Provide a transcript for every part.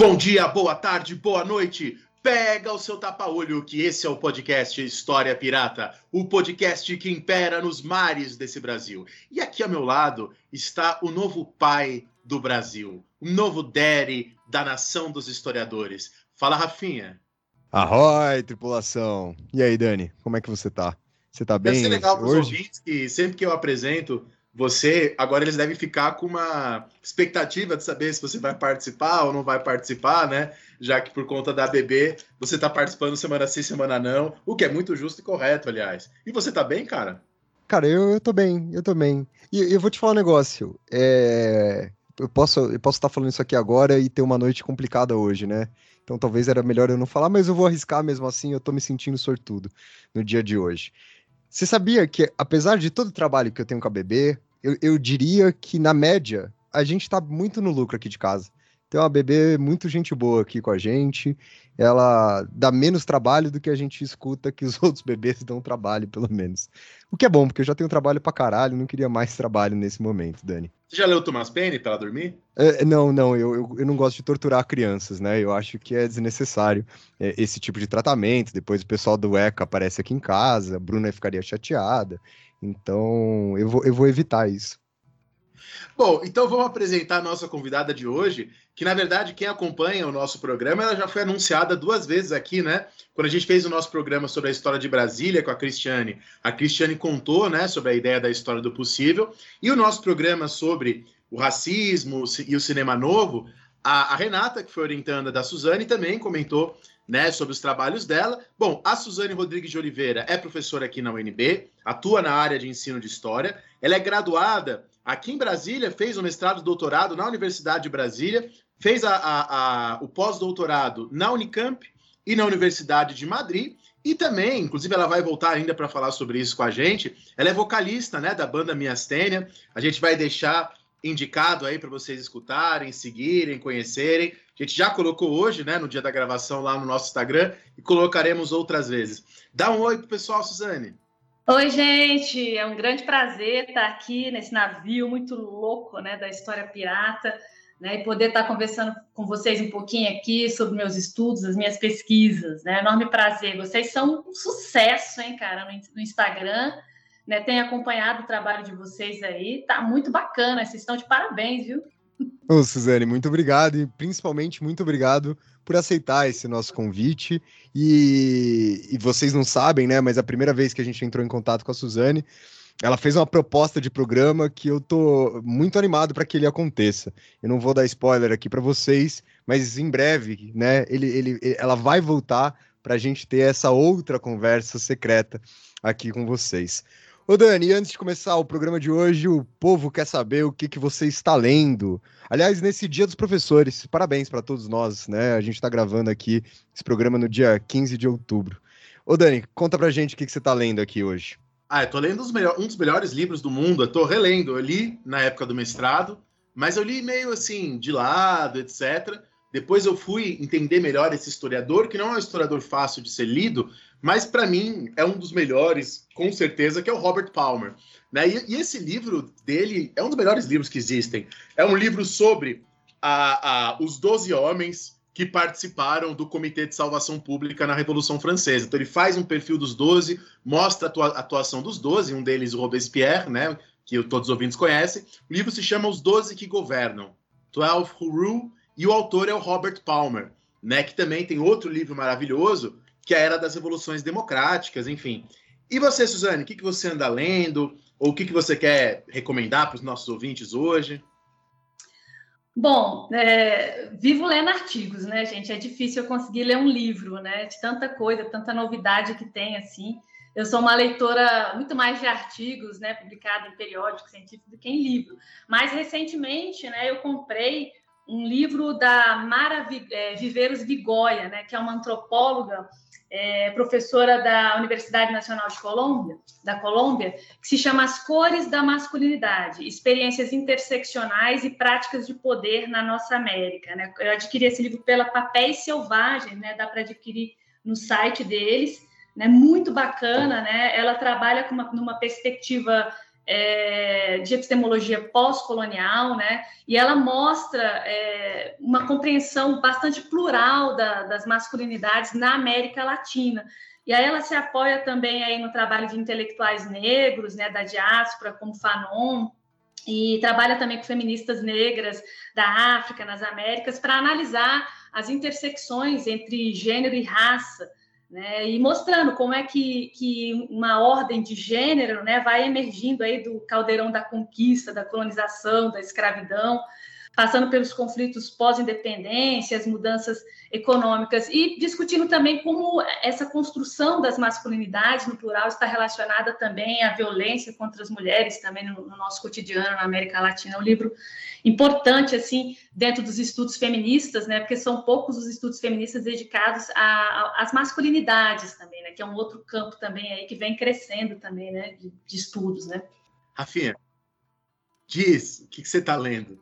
Bom dia, boa tarde, boa noite. Pega o seu tapa-olho, que esse é o podcast História Pirata, o podcast que impera nos mares desse Brasil. E aqui ao meu lado está o novo pai do Brasil, o novo Daddy da nação dos historiadores. Fala, Rafinha. Arroi, tripulação. E aí, Dani, como é que você tá? Você tá bem? Deve ser legal para os ouvintes que sempre que eu apresento você, agora eles devem ficar com uma expectativa de saber se você vai participar ou não vai participar, né? Já que por conta da BB você tá participando semana sim, semana não, o que é muito justo e correto, aliás. E você tá bem, cara? Cara, eu, eu tô bem, eu tô bem. E eu vou te falar um negócio. É... Eu posso eu posso estar falando isso aqui agora e ter uma noite complicada hoje, né? Então talvez era melhor eu não falar, mas eu vou arriscar mesmo assim, eu tô me sentindo sortudo no dia de hoje. Você sabia que, apesar de todo o trabalho que eu tenho com a bebê, eu, eu diria que, na média, a gente tá muito no lucro aqui de casa. Tem uma bebê muito gente boa aqui com a gente. Ela dá menos trabalho do que a gente escuta que os outros bebês dão trabalho, pelo menos. O que é bom, porque eu já tenho trabalho pra caralho, não queria mais trabalho nesse momento, Dani. Você já leu Thomas Paine para dormir? É, não, não, eu, eu, eu, não gosto de torturar crianças, né? Eu acho que é desnecessário é, esse tipo de tratamento. Depois o pessoal do ECA aparece aqui em casa, a Bruna ficaria chateada. Então, eu vou, eu vou evitar isso. Bom, então vamos apresentar a nossa convidada de hoje, que na verdade quem acompanha o nosso programa, ela já foi anunciada duas vezes aqui, né? Quando a gente fez o nosso programa sobre a história de Brasília com a Cristiane, a Cristiane contou, né, sobre a ideia da história do possível, e o nosso programa sobre o racismo e o cinema novo, a, a Renata, que foi orientanda da Suzane, também comentou né, sobre os trabalhos dela. Bom, a Suzane Rodrigues de Oliveira é professora aqui na UNB, atua na área de ensino de história. Ela é graduada aqui em Brasília, fez o mestrado e doutorado na Universidade de Brasília, fez a, a, a, o pós-doutorado na Unicamp e na Universidade de Madrid. E também, inclusive, ela vai voltar ainda para falar sobre isso com a gente. Ela é vocalista né, da banda Miastênia. A gente vai deixar indicado aí para vocês escutarem, seguirem, conhecerem. A gente já colocou hoje, né, no dia da gravação lá no nosso Instagram e colocaremos outras vezes. Dá um oi pro pessoal, Suzane. Oi, gente, é um grande prazer estar aqui nesse navio muito louco, né, da história pirata, né, e poder estar conversando com vocês um pouquinho aqui sobre meus estudos, as minhas pesquisas, né, enorme prazer. Vocês são um sucesso, hein, cara, no Instagram, né, tenho acompanhado o trabalho de vocês aí, tá muito bacana, vocês estão de parabéns, viu? Ô, Suzane, muito obrigado e principalmente muito obrigado por aceitar esse nosso convite. E, e, vocês não sabem, né? Mas a primeira vez que a gente entrou em contato com a Suzane, ela fez uma proposta de programa que eu tô muito animado para que ele aconteça. Eu não vou dar spoiler aqui para vocês, mas em breve, né? Ele, ele, ela vai voltar para a gente ter essa outra conversa secreta aqui com vocês. Ô Dani, antes de começar o programa de hoje, o povo quer saber o que, que você está lendo. Aliás, nesse Dia dos Professores, parabéns para todos nós, né? A gente está gravando aqui esse programa no dia 15 de outubro. Ô Dani, conta pra gente o que, que você está lendo aqui hoje. Ah, eu tô lendo um dos melhores livros do mundo, eu tô relendo. Eu li na época do mestrado, mas eu li meio assim, de lado, etc. Depois eu fui entender melhor esse historiador, que não é um historiador fácil de ser lido, mas para mim é um dos melhores, com certeza, que é o Robert Palmer. Né? E, e, esse livro dele é um dos melhores livros que existem. É um livro sobre a, a, os 12 homens que participaram do Comitê de Salvação Pública na Revolução Francesa. Então ele faz um perfil dos 12, mostra a atuação dos 12, um deles o Robespierre, né, que todos os ouvintes conhecem. O livro se chama Os Doze que Governam, Twelve Who Rule, e o autor é o Robert Palmer, né, que também tem outro livro maravilhoso que é a Era das Revoluções Democráticas, enfim. E você, Suzane, o que, que você anda lendo? Ou o que, que você quer recomendar para os nossos ouvintes hoje? Bom, é, vivo lendo artigos, né, gente? É difícil eu conseguir ler um livro, né? De tanta coisa, tanta novidade que tem, assim. Eu sou uma leitora muito mais de artigos, né, publicado em periódicos científicos do que em livro. Mais recentemente, né, eu comprei um livro da Mara é, Viveiros Vigoia, né, que é uma antropóloga, é, professora da Universidade Nacional de Colômbia, da Colômbia, que se chama As Cores da Masculinidade: Experiências Interseccionais e Práticas de Poder na Nossa América. Né? Eu adquiri esse livro pela Papéis Selvagens, né? dá para adquirir no site deles, né? muito bacana. Né? Ela trabalha com uma, numa perspectiva é, de epistemologia pós-colonial, né? E ela mostra é, uma compreensão bastante plural da, das masculinidades na América Latina. E aí ela se apoia também aí no trabalho de intelectuais negros, né, da diáspora, como Fanon, e trabalha também com feministas negras da África, nas Américas, para analisar as intersecções entre gênero e raça, né, e mostrando como é que, que uma ordem de gênero né, vai emergindo aí do caldeirão da conquista, da colonização, da escravidão, passando pelos conflitos pós-independência, as mudanças econômicas, e discutindo também como essa construção das masculinidades no plural está relacionada também à violência contra as mulheres, também no, no nosso cotidiano na América Latina. É um livro importante, assim, dentro dos estudos feministas, né, porque são poucos os estudos feministas dedicados às masculinidades também, né, que é um outro campo também aí que vem crescendo também, né, de, de estudos, né. Rafinha, diz, o que, que você está lendo?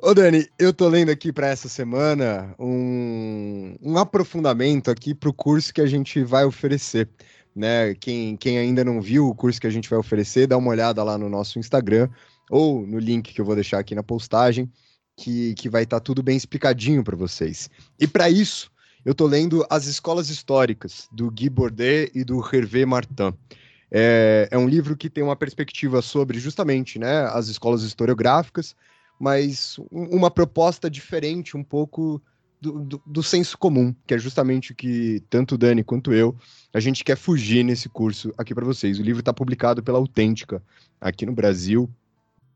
Ô Dani, eu tô lendo aqui para essa semana um, um aprofundamento aqui para o curso que a gente vai oferecer. Né? Quem, quem ainda não viu o curso que a gente vai oferecer, dá uma olhada lá no nosso Instagram ou no link que eu vou deixar aqui na postagem, que, que vai estar tá tudo bem explicadinho para vocês. E para isso, eu tô lendo As Escolas Históricas, do Guy Bordet e do Hervé Martin. É, é um livro que tem uma perspectiva sobre justamente né, as escolas historiográficas, mas uma proposta diferente, um pouco do, do, do, senso comum, que é justamente o que tanto o Dani quanto eu, a gente quer fugir nesse curso aqui para vocês. O livro está publicado pela Autêntica aqui no Brasil.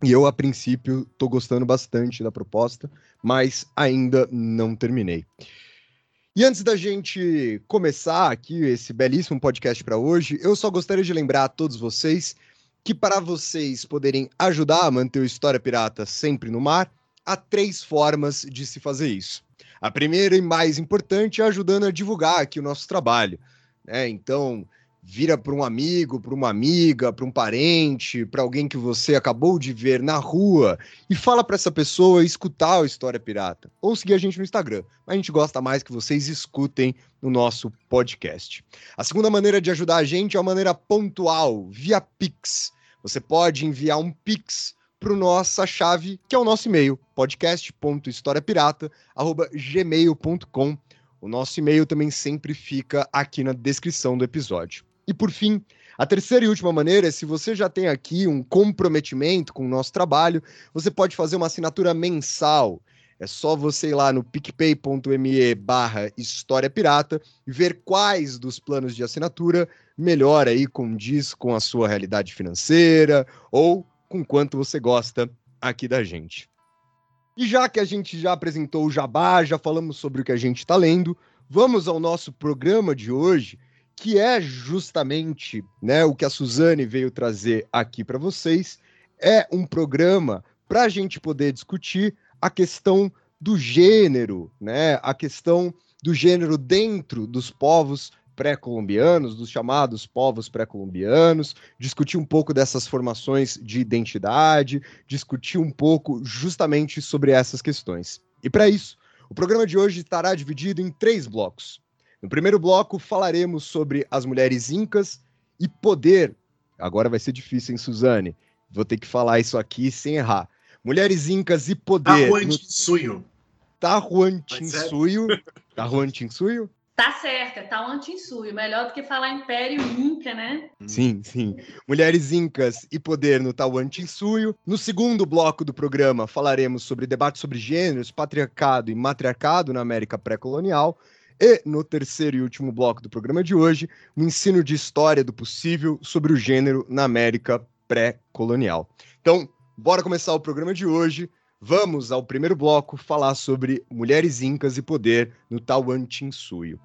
E eu, a princípio, estou gostando bastante da proposta, mas ainda não terminei. E antes da gente começar aqui esse belíssimo podcast para hoje, eu só gostaria de lembrar a todos vocês que para vocês poderem ajudar a manter o História Pirata sempre no mar, há três formas de se fazer isso. A primeira e mais importante é ajudando a divulgar aqui o nosso trabalho. Né? Então, vira para um amigo, para uma amiga, para um parente, para alguém que você acabou de ver na rua e fala para essa pessoa escutar o História Pirata ou seguir a gente no Instagram. A gente gosta mais que vocês escutem no nosso podcast. A segunda maneira de ajudar a gente é uma maneira pontual, via Pix. Você pode enviar um Pix para nossa chave, que é o nosso e-mail, podcast.historiapirata.gmail.com. O nosso e-mail também sempre fica aqui na descrição do episódio. E por fim, a terceira e última maneira é se você já tem aqui um comprometimento com o nosso trabalho, você pode fazer uma assinatura mensal. É só você ir lá no picpay.me barra História Pirata e ver quais dos planos de assinatura melhor aí condiz com a sua realidade financeira ou com quanto você gosta aqui da gente. E já que a gente já apresentou o Jabá, já falamos sobre o que a gente está lendo, vamos ao nosso programa de hoje, que é justamente né, o que a Suzane veio trazer aqui para vocês. É um programa para a gente poder discutir a questão do gênero, né? A questão do gênero dentro dos povos pré-colombianos, dos chamados povos pré-colombianos, discutir um pouco dessas formações de identidade, discutir um pouco justamente sobre essas questões. E para isso, o programa de hoje estará dividido em três blocos. No primeiro bloco, falaremos sobre as mulheres incas e poder. Agora vai ser difícil, hein, Suzane? Vou ter que falar isso aqui sem errar. Mulheres incas e poder. Tahuantinsuyo. Tahuantinsuyo. Tahuantinsuyo? Tá certo, um anti-insuio. Melhor do que falar Império Inca, né? Sim, sim. Mulheres Incas e Poder no Tauantinsuyo. No segundo bloco do programa, falaremos sobre debate sobre gêneros, patriarcado e matriarcado na América pré-colonial. E no terceiro e último bloco do programa de hoje, um ensino de história do possível sobre o gênero na América pré-colonial. Então, bora começar o programa de hoje. Vamos ao primeiro bloco falar sobre mulheres incas e poder no Tawantinsuyo.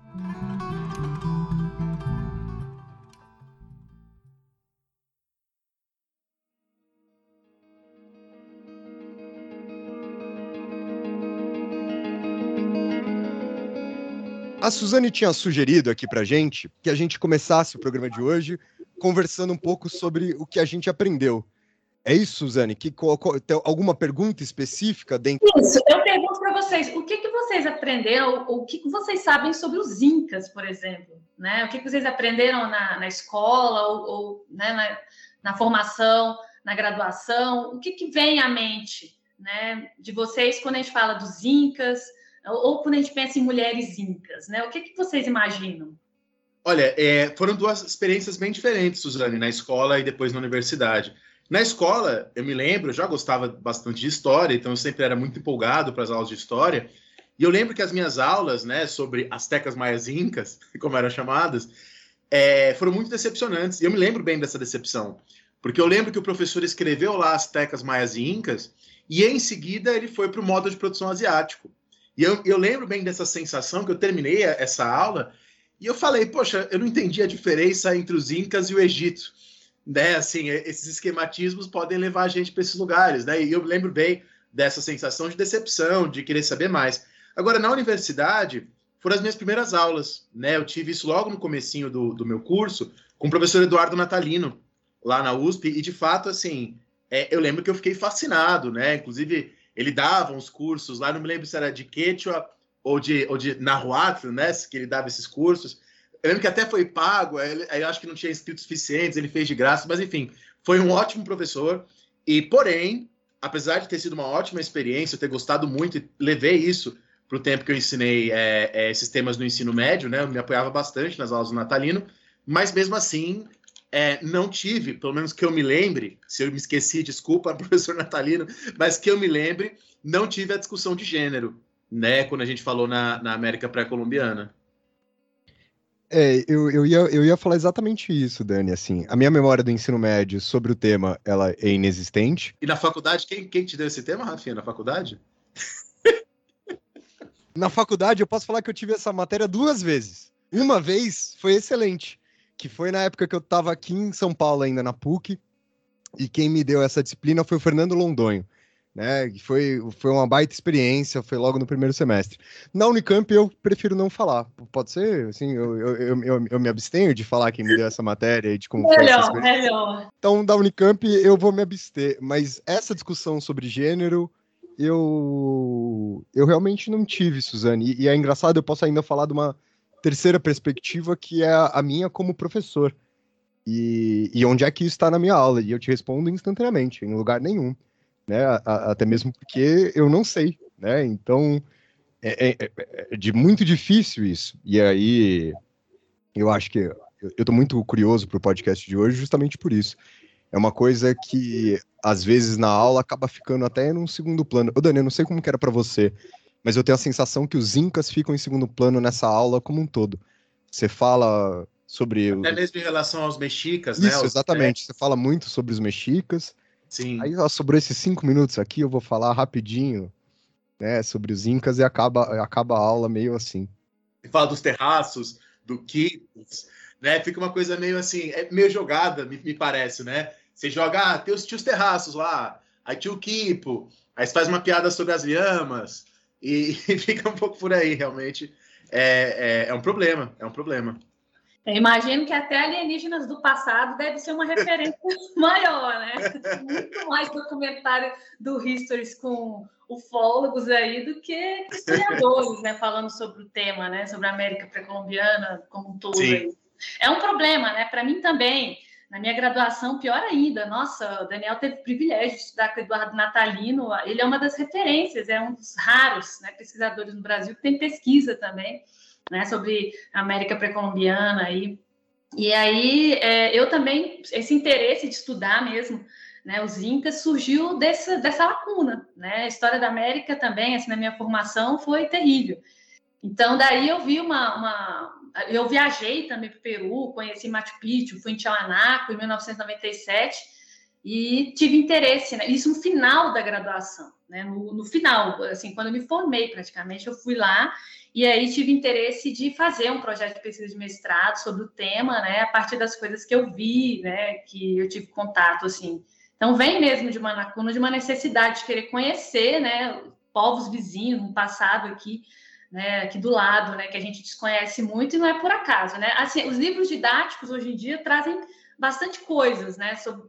A Suzane tinha sugerido aqui pra gente que a gente começasse o programa de hoje conversando um pouco sobre o que a gente aprendeu. É isso, Suzane? Que, tem alguma pergunta específica dentro? Isso, eu pergunto para vocês, o que, que vocês aprenderam, o que, que vocês sabem sobre os Incas, por exemplo? Né? O que, que vocês aprenderam na, na escola ou, ou né, na, na, formação, na graduação? O que, que vem à mente né, de vocês quando a gente fala dos Incas ou, quando a gente pensa em mulheres Incas? Né? O que, que vocês imaginam? Olha, é, foram duas experiências bem diferentes, Suzane, na escola e depois na universidade. Na escola, eu me lembro, eu já gostava bastante de história, então eu sempre era muito empolgado para as aulas de história. E eu lembro que as minhas aulas, né, sobre astecas maias incas, como eram chamadas, é, foram muito decepcionantes. E eu me lembro bem dessa decepção, porque eu lembro que o professor escreveu lá astecas maias e incas, e em seguida ele foi para o modo de produção asiático. E eu, eu lembro bem dessa sensação que eu terminei essa aula e eu falei, poxa, eu não entendi a diferença entre os incas e o Egito né? Assim, esses esquematismos podem levar a gente para esses lugares, né? E eu lembro bem dessa sensação de decepção, de querer saber mais. Agora, na universidade, foram as minhas primeiras aulas, né? Eu tive isso logo no comecinho do, do meu curso, com o professor Eduardo Natalino, lá na USP, e de fato, assim, é, eu lembro que eu fiquei fascinado, né? Inclusive, ele dava uns cursos lá, não me lembro se era de Quechua ou de, ou de Nahuatl, né? Que ele dava esses cursos. Eu lembro que até foi pago, eu acho que não tinha inscritos suficientes, ele fez de graça, mas enfim, foi um ótimo professor. E, porém, apesar de ter sido uma ótima experiência, eu ter gostado muito e levei isso para o tempo que eu ensinei é, é, esses temas no ensino médio, né? Eu me apoiava bastante nas aulas do Natalino, mas mesmo assim, é, não tive, pelo menos que eu me lembre, se eu me esqueci, desculpa, professor Natalino, mas que eu me lembre, não tive a discussão de gênero, né? Quando a gente falou na, na América pré-colombiana. É, eu, eu, ia, eu ia falar exatamente isso, Dani. Assim, a minha memória do ensino médio sobre o tema ela é inexistente. E na faculdade, quem, quem te deu esse tema, Rafinha? Na faculdade? na faculdade, eu posso falar que eu tive essa matéria duas vezes. Uma vez foi excelente, que foi na época que eu estava aqui em São Paulo, ainda na PUC, e quem me deu essa disciplina foi o Fernando Londonho né? Foi, foi uma baita experiência, foi logo no primeiro semestre. Na Unicamp eu prefiro não falar. Pode ser, assim, eu, eu, eu, eu me abstenho de falar quem me deu essa matéria e de como melhor, foi Melhor, Então, da Unicamp eu vou me abster, mas essa discussão sobre gênero eu eu realmente não tive, Suzane. E, e é engraçado, eu posso ainda falar de uma terceira perspectiva que é a, minha como professor. E, e onde é que isso está na minha aula? E eu te respondo instantaneamente, em lugar nenhum né? A, a, até mesmo porque eu não sei, né? Então é, é, é, de muito difícil isso. E aí eu acho que eu estou muito curioso para o podcast de hoje justamente por isso. É uma coisa que às vezes na aula acaba ficando até num segundo plano. Ô Dani, eu não sei como que era para você, mas eu tenho a sensação que os incas ficam em segundo plano nessa aula como um todo. Você fala sobre. Até mesmo em relação aos mexicas, Isso, né? Isso, exatamente. Você fala muito sobre os mexicas. Sim. Aí ó, sobrou esses cinco minutos aqui, eu vou falar rapidinho, né, sobre os Incas e acaba, acaba a aula meio assim. E fala dos terraços, do Kipos, né? Fica uma coisa meio assim, é meio jogada, me, me parece, né? Você joga, ah, tem os, tios terraços lá, aí tinha o Kipo, aí você faz uma piada sobre as lhamas, e, e fica um pouco por aí, realmente. É, é, é um problema, é um problema. Eu imagino que até alienígenas do passado deve ser uma referência maior, né? Muito mais documentário do Histories com ufólogos aí do que historiadores, né? Falando sobre o tema, né? Sobre a América pré-colombiana como um todo. É um problema, né? Para mim também. Na minha graduação, pior ainda. Nossa, o Daniel teve o privilégio de estudar com o Eduardo Natalino. Ele é uma das referências, é um dos raros né, pesquisadores no Brasil que tem pesquisa também né, sobre a América pré-colombiana. E, e aí é, eu também, esse interesse de estudar mesmo né, os Incas surgiu dessa, dessa lacuna. Né? A história da América também, assim, na minha formação, foi terrível. Então, daí eu vi uma. uma eu viajei também para o Peru, conheci Machu Picchu, fui em Tiahuanaco em 1997 e tive interesse, né? isso no final da graduação, né? no, no final, assim, quando eu me formei praticamente, eu fui lá e aí tive interesse de fazer um projeto de pesquisa de mestrado sobre o tema, né, a partir das coisas que eu vi, né, que eu tive contato, assim. Então vem mesmo de uma lacuna, de uma necessidade de querer conhecer, né, povos vizinhos no passado aqui né, aqui do lado, né, que a gente desconhece muito e não é por acaso, né? Assim, os livros didáticos hoje em dia trazem bastante coisas, né? Sobre,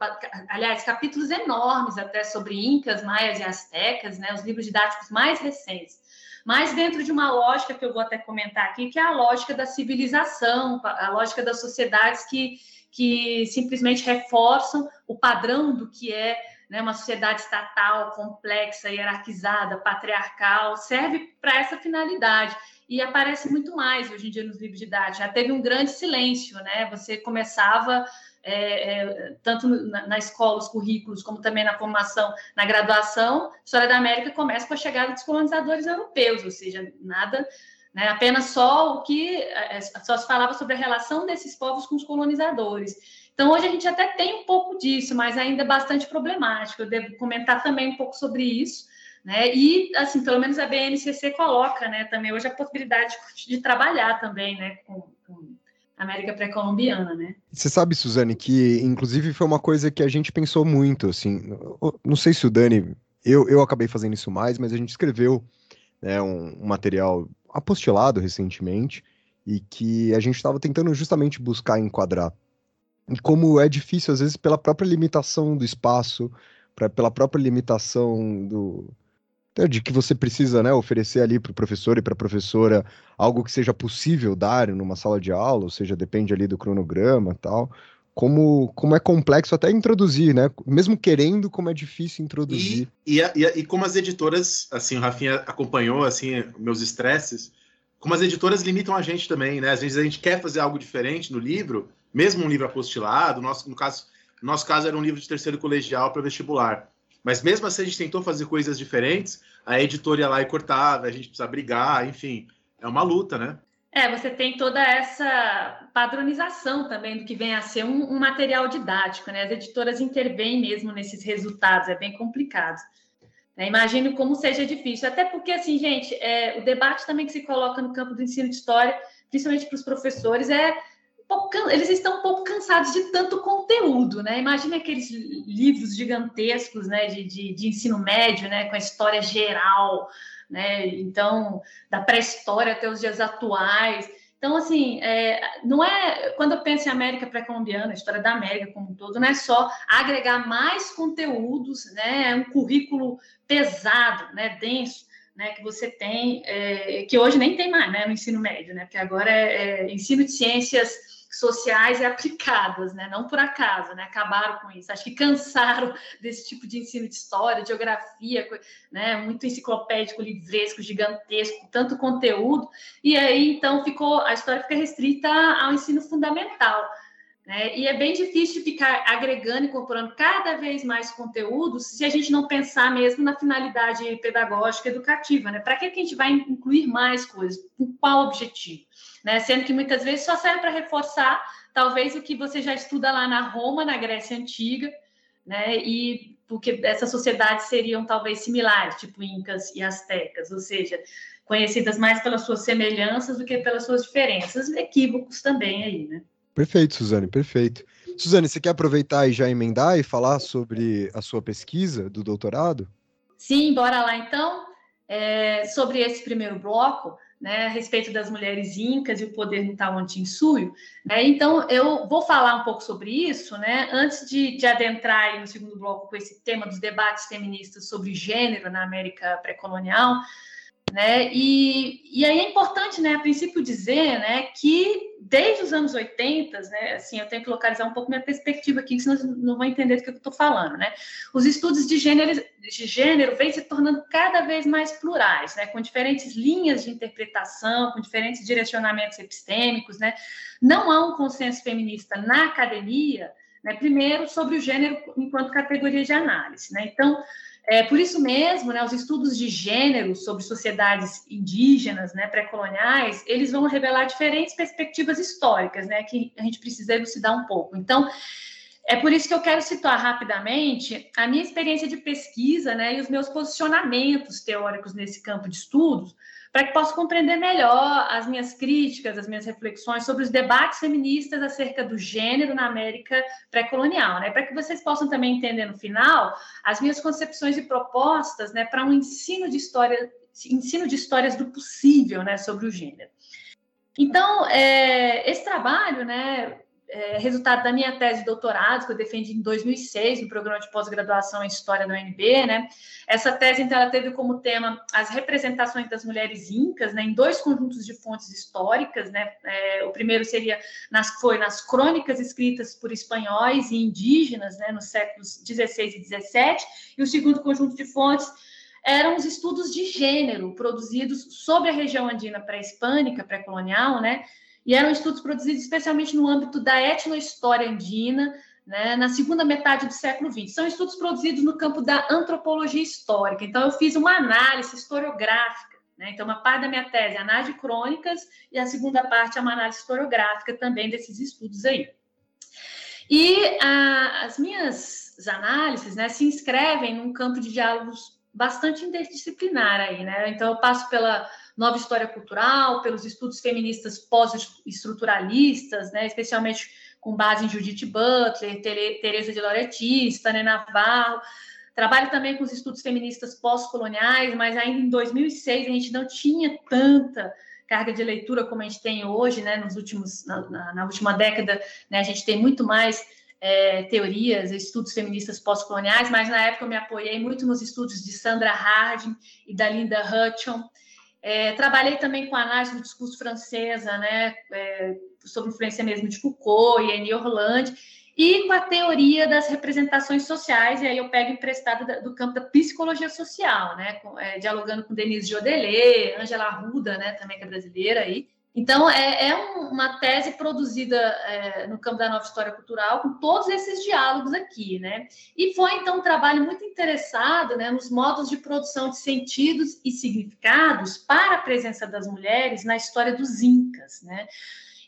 aliás, capítulos enormes até sobre incas, maias e astecas, né? Os livros didáticos mais recentes. Mas dentro de uma lógica que eu vou até comentar aqui, que é a lógica da civilização, a lógica das sociedades que, que simplesmente reforçam o padrão do que é né, uma sociedade estatal complexa, hierarquizada, patriarcal, serve para essa finalidade. E aparece muito mais hoje em dia nos livros didáticos. Já teve um grande silêncio, né? Você começava é, é, tanto na, na, escola, os currículos, como também na formação, na graduação, história da América começa com a chegada dos colonizadores europeus, ou seja, nada, né, apenas só o que é, só se falava sobre a relação desses povos com os colonizadores. Então, hoje a gente até tem um pouco disso, mas ainda é bastante problemático. Eu devo comentar também um pouco sobre isso. Né? E, assim, pelo menos a BNCC coloca né, também hoje a possibilidade de, trabalhar também né, com, com América pré-colombiana, né? Você sabe, Suzane, que inclusive foi uma coisa que a gente pensou muito, assim, não sei se o Dani, eu, eu acabei fazendo isso mais, mas a gente escreveu né, um, um material apostilado recentemente e que a gente estava tentando justamente buscar enquadrar. E como é difícil, às vezes, pela própria limitação do espaço, pra, pela própria limitação do, é, de que você precisa né, oferecer ali para o professor e para a professora algo que seja possível dar numa sala de aula, ou seja, depende ali do cronograma tal. Como, como é complexo até introduzir, né? Mesmo querendo, como é difícil introduzir. E, e, e, e como as editoras, assim, o Rafinha acompanhou, assim, meus estresses, como as editoras limitam a gente também, né? Às vezes a gente quer fazer algo diferente no livro, mesmo um livro apostilado, nosso, no caso, no nosso caso era um livro de terceiro colegial para vestibular. Mas mesmo assim a gente tentou fazer coisas diferentes, a editora ia lá e cortava, a gente precisa brigar, enfim, é uma luta, né? É, você tem toda essa padronização também do que vem a ser um, um material didático, né? As editoras intervêm mesmo nesses resultados, é bem complicado. Né? Imagino como seja difícil, até porque, assim, gente, é, o debate também que se coloca no campo do ensino de história, principalmente para os professores, é eles estão um pouco cansados de tanto conteúdo, né? Imagine aqueles livros gigantescos, né, de, de, de ensino médio, né, com a história geral, né? Então, da pré-história até os dias atuais. Então, assim, é, não é quando eu penso em América pré-colombiana, a história da América como um todo, não é só agregar mais conteúdos, né? É um currículo pesado, né? Denso. Né, que você tem, é, que hoje nem tem mais né, no ensino médio, né, porque agora é, é ensino de ciências sociais e aplicadas, né? Não por acaso, né? Acabaram com isso. Acho que cansaram desse tipo de ensino de história, de geografia, né? Muito enciclopédico, livresco, gigantesco, tanto conteúdo. E aí, então, ficou a história fica restrita ao ensino fundamental. Né? E é bem difícil ficar agregando, incorporando cada vez mais conteúdos se a gente não pensar mesmo na finalidade pedagógica educativa. Né? Para que, que a gente vai incluir mais coisas? Com qual objetivo? Né? Sendo que muitas vezes só serve para reforçar, talvez, o que você já estuda lá na Roma, na Grécia Antiga, né? e porque essas sociedades seriam talvez similares, tipo Incas e Astecas, ou seja, conhecidas mais pelas suas semelhanças do que pelas suas diferenças, equívocos também aí, né? Perfeito, Suzane, perfeito. Suzane, você quer aproveitar e já emendar e falar sobre a sua pesquisa do doutorado? Sim, bora lá então. É, sobre esse primeiro bloco, né, a respeito das mulheres incas e o poder no Tawantinsuyo. Né, então, eu vou falar um pouco sobre isso, né, antes de, de adentrar no segundo bloco com esse tema dos debates feministas sobre gênero na América pré-colonial, né? E, e aí é importante, né, a princípio, dizer né, que desde os anos 80, né, assim, eu tenho que localizar um pouco minha perspectiva aqui, senão não vão entender do que eu estou falando. Né? Os estudos de gênero, de gênero vêm se tornando cada vez mais plurais, né, com diferentes linhas de interpretação, com diferentes direcionamentos epistêmicos. Né? Não há um consenso feminista na academia, né, primeiro, sobre o gênero enquanto categoria de análise. Né? Então, é, por isso mesmo, né, os estudos de gênero sobre sociedades indígenas, né, pré-coloniais, eles vão revelar diferentes perspectivas históricas, né, que a gente precisa elucidar um pouco. Então, é por isso que eu quero citar rapidamente a minha experiência de pesquisa, né, e os meus posicionamentos teóricos nesse campo de estudos, para que possa compreender melhor as minhas críticas, as minhas reflexões sobre os debates feministas acerca do gênero na América pré-colonial, né? Para que vocês possam também entender no final as minhas concepções e propostas, né, para um ensino de história ensino de histórias do possível, né, sobre o gênero. Então, é, esse trabalho, né, é resultado da minha tese de doutorado, que eu defendi em 2006 no programa de pós-graduação em História da UNB, né? Essa tese, então, ela teve como tema as representações das mulheres incas, né, em dois conjuntos de fontes históricas, né? É, o primeiro seria nas foi nas crônicas escritas por espanhóis e indígenas, né, nos séculos 16 e 17, e o segundo conjunto de fontes eram os estudos de gênero produzidos sobre a região andina pré-hispânica, pré-colonial, né? E eram estudos produzidos especialmente no âmbito da etnohistória andina, né, na segunda metade do século XX. São estudos produzidos no campo da antropologia histórica. Então, eu fiz uma análise historiográfica. Né? Então, uma parte da minha tese é análise de crônicas e a segunda parte é uma análise historiográfica também desses estudos aí. E a, as minhas análises né, se inscrevem num campo de diálogos bastante interdisciplinar aí, né? Então eu passo pela nova história cultural, pelos estudos feministas pós-estruturalistas, né? Especialmente com base em Judith Butler, Teresa de Loretista, né? Navarro. Trabalho também com os estudos feministas pós-coloniais, mas ainda em 2006 a gente não tinha tanta carga de leitura como a gente tem hoje, né? Nos últimos, na, na, na última década, né? A gente tem muito mais é, teorias, estudos feministas pós-coloniais, mas na época eu me apoiei muito nos estudos de Sandra Harding e da Linda Hutchon. É, trabalhei também com análise do discurso francesa, né, é, sobre influência mesmo de Foucault e Annie Orland, e com a teoria das representações sociais, e aí eu pego emprestado do campo da psicologia social, né, com, é, dialogando com Denise Jodelet, Angela Arruda, né, também que é brasileira aí, então, é, é uma tese produzida é, no campo da nova história cultural, com todos esses diálogos aqui, né? E foi, então, um trabalho muito interessado né, nos modos de produção de sentidos e significados para a presença das mulheres na história dos Incas, né?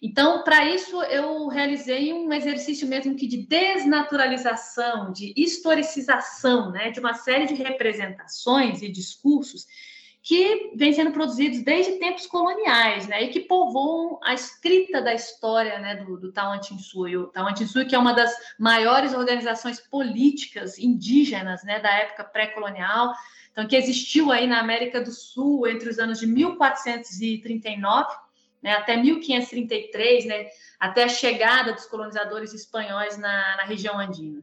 Então, para isso, eu realizei um exercício mesmo que de desnaturalização, de historicização, né, de uma série de representações e discursos que vem sendo produzidos desde tempos coloniais, né, e que povoam a escrita da história, né, do, do Tawantinsuyo. O Tawantinsuyo, que é uma das maiores organizações políticas indígenas, né, da época pré-colonial, então que existiu aí na América do Sul entre os anos de 1439, né, até 1533, né, até a chegada dos colonizadores espanhóis na, na região andina.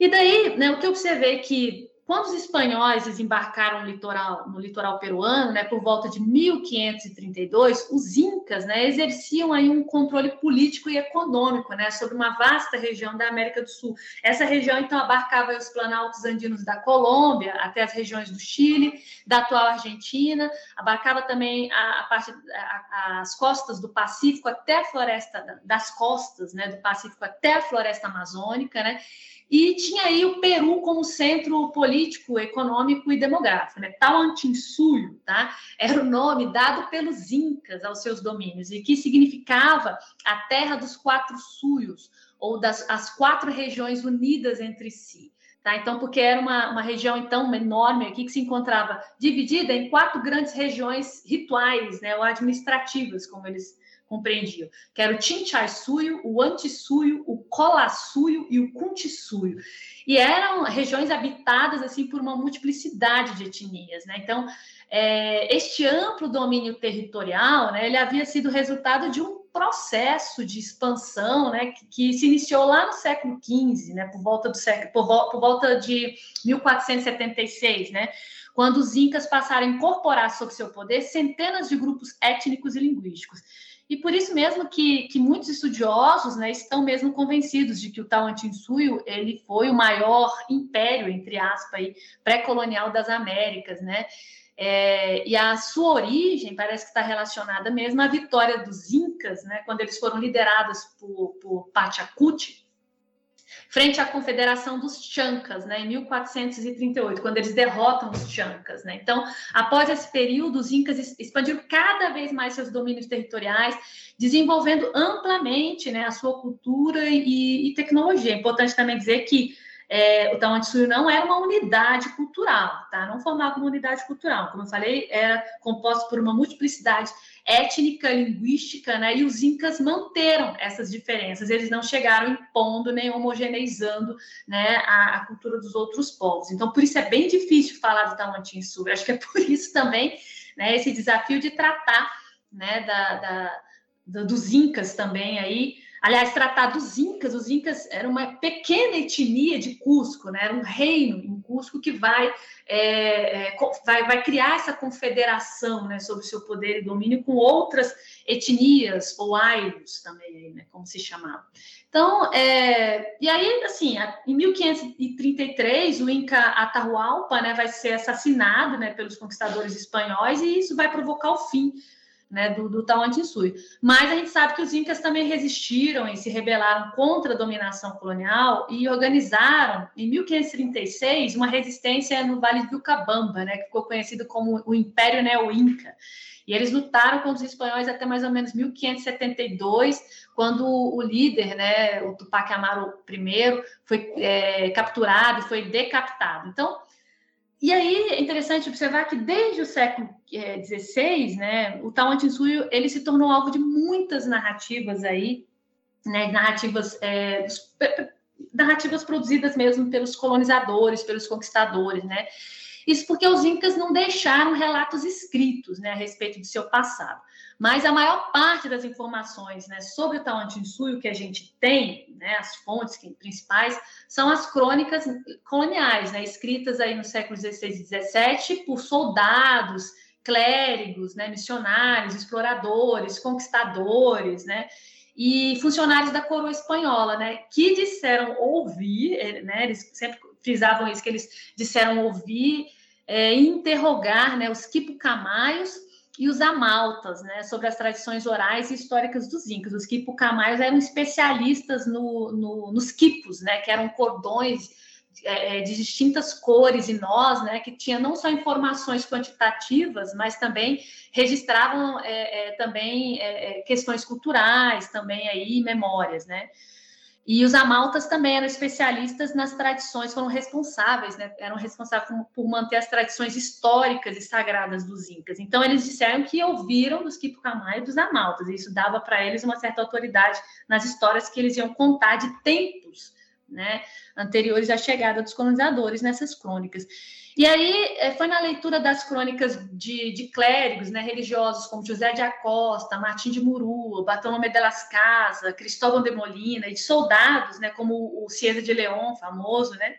E daí, né, o que eu observei é que quando os espanhóis desembarcaram no litoral, no litoral peruano, né, por volta de 1532, os incas, né, exerciam aí um controle político e econômico, né, sobre uma vasta região da América do Sul. Essa região então abarcava os planaltos andinos da Colômbia até as regiões do Chile, da atual Argentina, abarcava também a, a parte a, as costas do Pacífico até a floresta das costas, né, do Pacífico até a floresta amazônica, né? E tinha aí o Peru como centro político, econômico e demográfico. Né? Tawantinsuyo tá? era o nome dado pelos incas aos seus domínios, e que significava a terra dos quatro suyos, ou das as quatro regiões unidas entre si. Tá? Então, porque era uma, uma região então enorme aqui que se encontrava dividida em quatro grandes regiões rituais, né, ou administrativas, como eles compreendiam, que era o Tinchai-suyo, o Anti-suyo, o Cola-suyo e o Kunti-suyo. E eram regiões habitadas assim por uma multiplicidade de etnias, né? Então, é, este amplo domínio territorial, né, ele havia sido resultado de um processo de expansão, né, que, que se iniciou lá no século XV, né, por volta do século, por, por volta de 1476, né, quando os incas passaram a incorporar sob seu poder centenas de grupos étnicos e linguísticos. E por isso mesmo que, que muitos estudiosos né, estão mesmo convencidos de que o Tawantinsuyo ele foi o maior império, entre aspas, pré-colonial das Américas, né? É, e a sua origem parece que está relacionada mesmo à vitória dos Incas, né, quando eles foram liderados por, por Pachacuti, frente à Confederação dos Chancas, né, em 1438, quando eles derrotam os Chancas. Né? Então, após esse período, os Incas expandiram cada vez mais seus domínios territoriais, desenvolvendo amplamente né, a sua cultura e, e tecnologia. É importante também dizer que é, o Tawantinsuyo não era uma unidade cultural, tá? Não formava uma unidade cultural. Como eu falei, era composto por uma multiplicidade étnica, linguística, né? E os incas manteram essas diferenças. Eles não chegaram impondo nem homogeneizando, né, a, a cultura dos outros povos. Então, por isso é bem difícil falar do Tawantinsuyo. Acho que é por isso também, né, esse desafio de tratar, né, da, da dos incas também aí Aliás, tratar dos Incas, os Incas eram uma pequena etnia de Cusco, né? era um reino em Cusco que vai, é, é, vai, vai criar essa confederação né, sobre o seu poder e domínio com outras etnias, ou airos também, né, como se chamava. Então, é, e aí, assim, em 1533, o Inca Atahualpa né, vai ser assassinado né, pelos conquistadores espanhóis e isso vai provocar o fim né, do, do Tawantinsuyo. Mas a gente sabe que os incas também resistiram e se rebelaram contra a dominação colonial e organizaram, em 1536, uma resistência no Vale do Vilcabamba, né, que ficou conhecido como o Império Neo-Inca. E eles lutaram contra os espanhóis até mais ou menos 1572, quando o líder, né, o Tupac Amaru I, foi é, capturado e foi decapitado. Então, e aí é interessante observar que desde o século XVI, é, né, o Tawantinsuyo ele se tornou alvo de muitas narrativas aí, né, narrativas é, narrativas produzidas mesmo pelos colonizadores, pelos conquistadores, né? Isso porque os incas não deixaram relatos escritos, né, a respeito do seu passado. Mas a maior parte das informações né, sobre o Tawantinsuyo que a gente tem, né, as fontes principais, são as crônicas coloniais, né, escritas aí no século XVI e XVII por soldados, clérigos, né, missionários, exploradores, conquistadores, né, e funcionários da coroa espanhola, né, que disseram ouvir, eh, né, eles sempre frisavam isso, que eles disseram ouvir é, interrogar né, os quipucamaios e os amaltas, né, sobre as tradições orais e históricas dos incas. Os quipucamaios eram especialistas no, no, nos quipos, né, que eram cordões é, é, de distintas cores e nós, né, que tinha não só informações quantitativas, mas também registravam é, é, também é, é, questões culturais, também aí memórias, né. E os amaltas também eram especialistas nas tradições, foram responsáveis, né? Eram responsáveis por, manter as tradições históricas e sagradas dos incas. Então eles disseram que ouviram dos Quipucamá e dos amaltas, e isso dava para eles uma certa autoridade nas histórias que eles iam contar de tempos, né, anteriores à chegada dos colonizadores nessas crônicas. E aí eh, foi na leitura das crônicas de, de clérigos né, religiosos, como José de Acosta, Martim de Murua, Bartolomé de las Casas, Cristóvão de Molina, e de soldados, né, como o Cieza de León, famoso, né,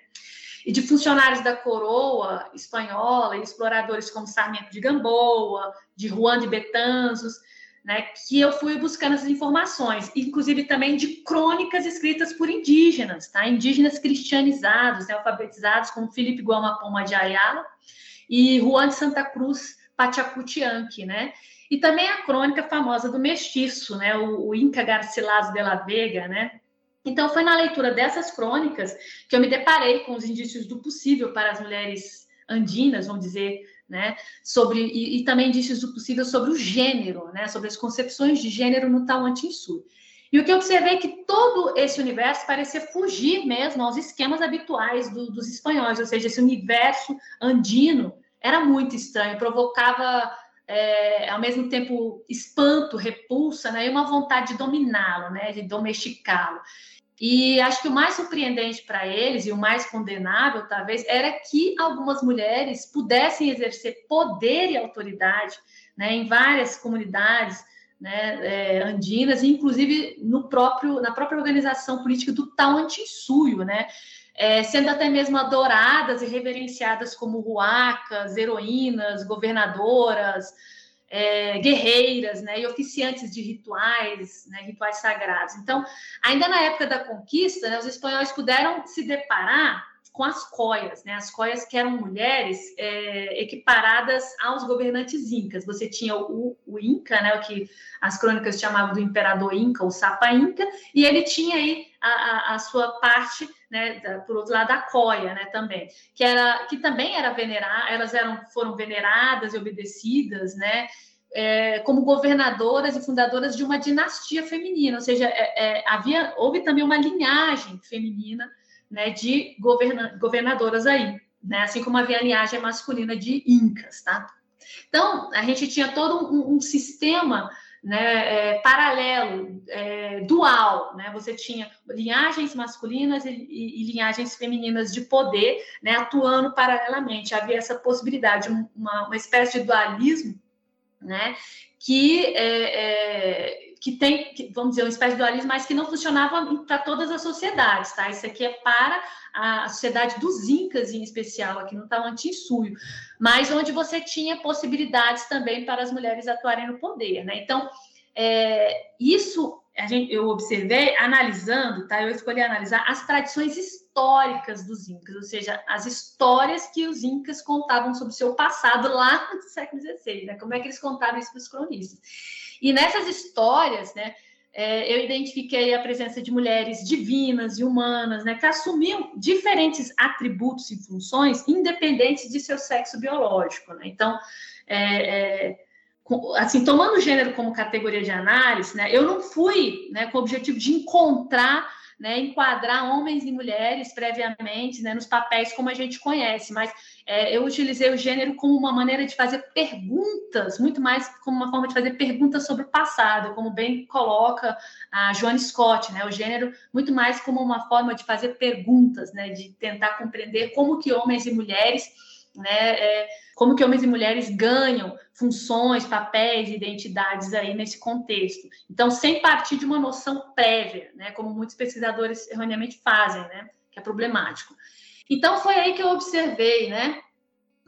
e de funcionários da coroa espanhola e exploradores como Sarmiento de Gamboa, de Juan de Betanzos, né, que eu fui buscando essas informações, inclusive também de crônicas escritas por indígenas, tá? indígenas cristianizados, né, alfabetizados, como Felipe Guamapoma de Ayala e Juan de Santa Cruz Pachacutianqui, né? E também a crônica famosa do mestiço, né, o, o Inca Garcilaso de la Vega, né? Então foi na leitura dessas crônicas que eu me deparei com os indícios do possível para as mulheres andinas, vamos dizer, né? Sobre e, e, também indícios do possível sobre o gênero, né? Sobre as concepções de gênero no Tawantinsuyo. E o que eu observei é que todo esse universo parecia fugir mesmo aos esquemas habituais do, dos espanhóis, ou seja, esse universo andino era muito estranho, provocava é, ao mesmo tempo espanto, repulsa, né? E uma vontade de dominá-lo, né? De domesticá-lo. E acho que o mais surpreendente para eles e o mais condenável, talvez, era que algumas mulheres pudessem exercer poder e autoridade né, em várias comunidades né, é, andinas, inclusive no próprio, na própria organização política do Tawantinsuyo, né, é, sendo até mesmo adoradas e reverenciadas como ruacas, heroínas, governadoras, é, guerreiras, né, e oficiantes de rituais, né, rituais sagrados. Então, ainda na época da conquista, né, os espanhóis puderam se deparar com as coias, né, as coias que eram mulheres é, equiparadas aos governantes incas. Você tinha o, o, Inca, né, o que as crônicas chamavam do imperador Inca, o Sapa Inca, e ele tinha aí a, a, a sua parte né, da, por outro lado, a coia, né, também, que era que também era venerar, elas eram foram veneradas e obedecidas, né, é, como governadoras e fundadoras de uma dinastia feminina, ou seja, é, é, havia houve também uma linhagem feminina né, de governa governadoras aí, né, assim como havia a linhagem masculina de incas, tá? Então, a gente tinha todo um, um sistema né, é, paralelo, é, dual, né? Você tinha linhagens masculinas e, e, e linhagens femininas de poder, né, atuando paralelamente. Havia essa possibilidade, uma, uma espécie de dualismo, né, que é, é que tem, vamos dizer, uma espécie de dualismo, mas que não funcionava para todas as sociedades, tá? Isso aqui é para a sociedade dos incas em especial, aqui no Tawantinsuyo, mas onde você tinha possibilidades também para as mulheres atuarem no poder, né? Então, é, isso gente, eu observei analisando, tá? Eu escolhi analisar as tradições históricas dos incas, ou seja, as histórias que os incas contavam sobre o seu passado lá no século XVI, né? Como é que eles contavam isso para os cronistas? E nessas histórias, né? é, eu identifiquei a presença de mulheres divinas e humanas, né, que assumiam diferentes atributos e funções, independentes de seu sexo biológico. Né? Então, é, é, assim, tomando o gênero como categoria de análise, né, eu não fui né, com o objetivo de encontrar né, enquadrar homens e mulheres previamente né, nos papéis como a gente conhece, mas é, eu utilizei o gênero como uma maneira de fazer perguntas, muito mais como uma forma de fazer perguntas sobre o passado, como bem coloca a Joan Scott, né, o gênero muito mais como uma forma de fazer perguntas, né, de tentar compreender como que homens e mulheres né? É, como que homens e mulheres ganham funções, papéis, identidades aí nesse contexto. Então, sem partir de uma noção prévia, né? Como muitos pesquisadores erroneamente fazem, né? Que é problemático. Então, foi aí que eu observei, né?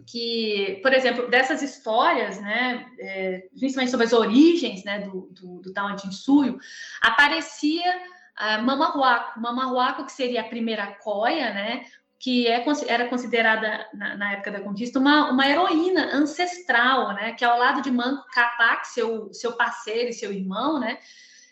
Que, por exemplo, dessas histórias, né, é, principalmente sobre as origens né, do, do, do Tawantinsuyo, aparecia a Mama Huaco, Mama Huaco, que seria a primeira coia, né, que é, era considerada, na, na, época da conquista, uma, uma heroína ancestral, né? Que ao lado de Manco Capac, seu, seu parceiro e seu irmão, né?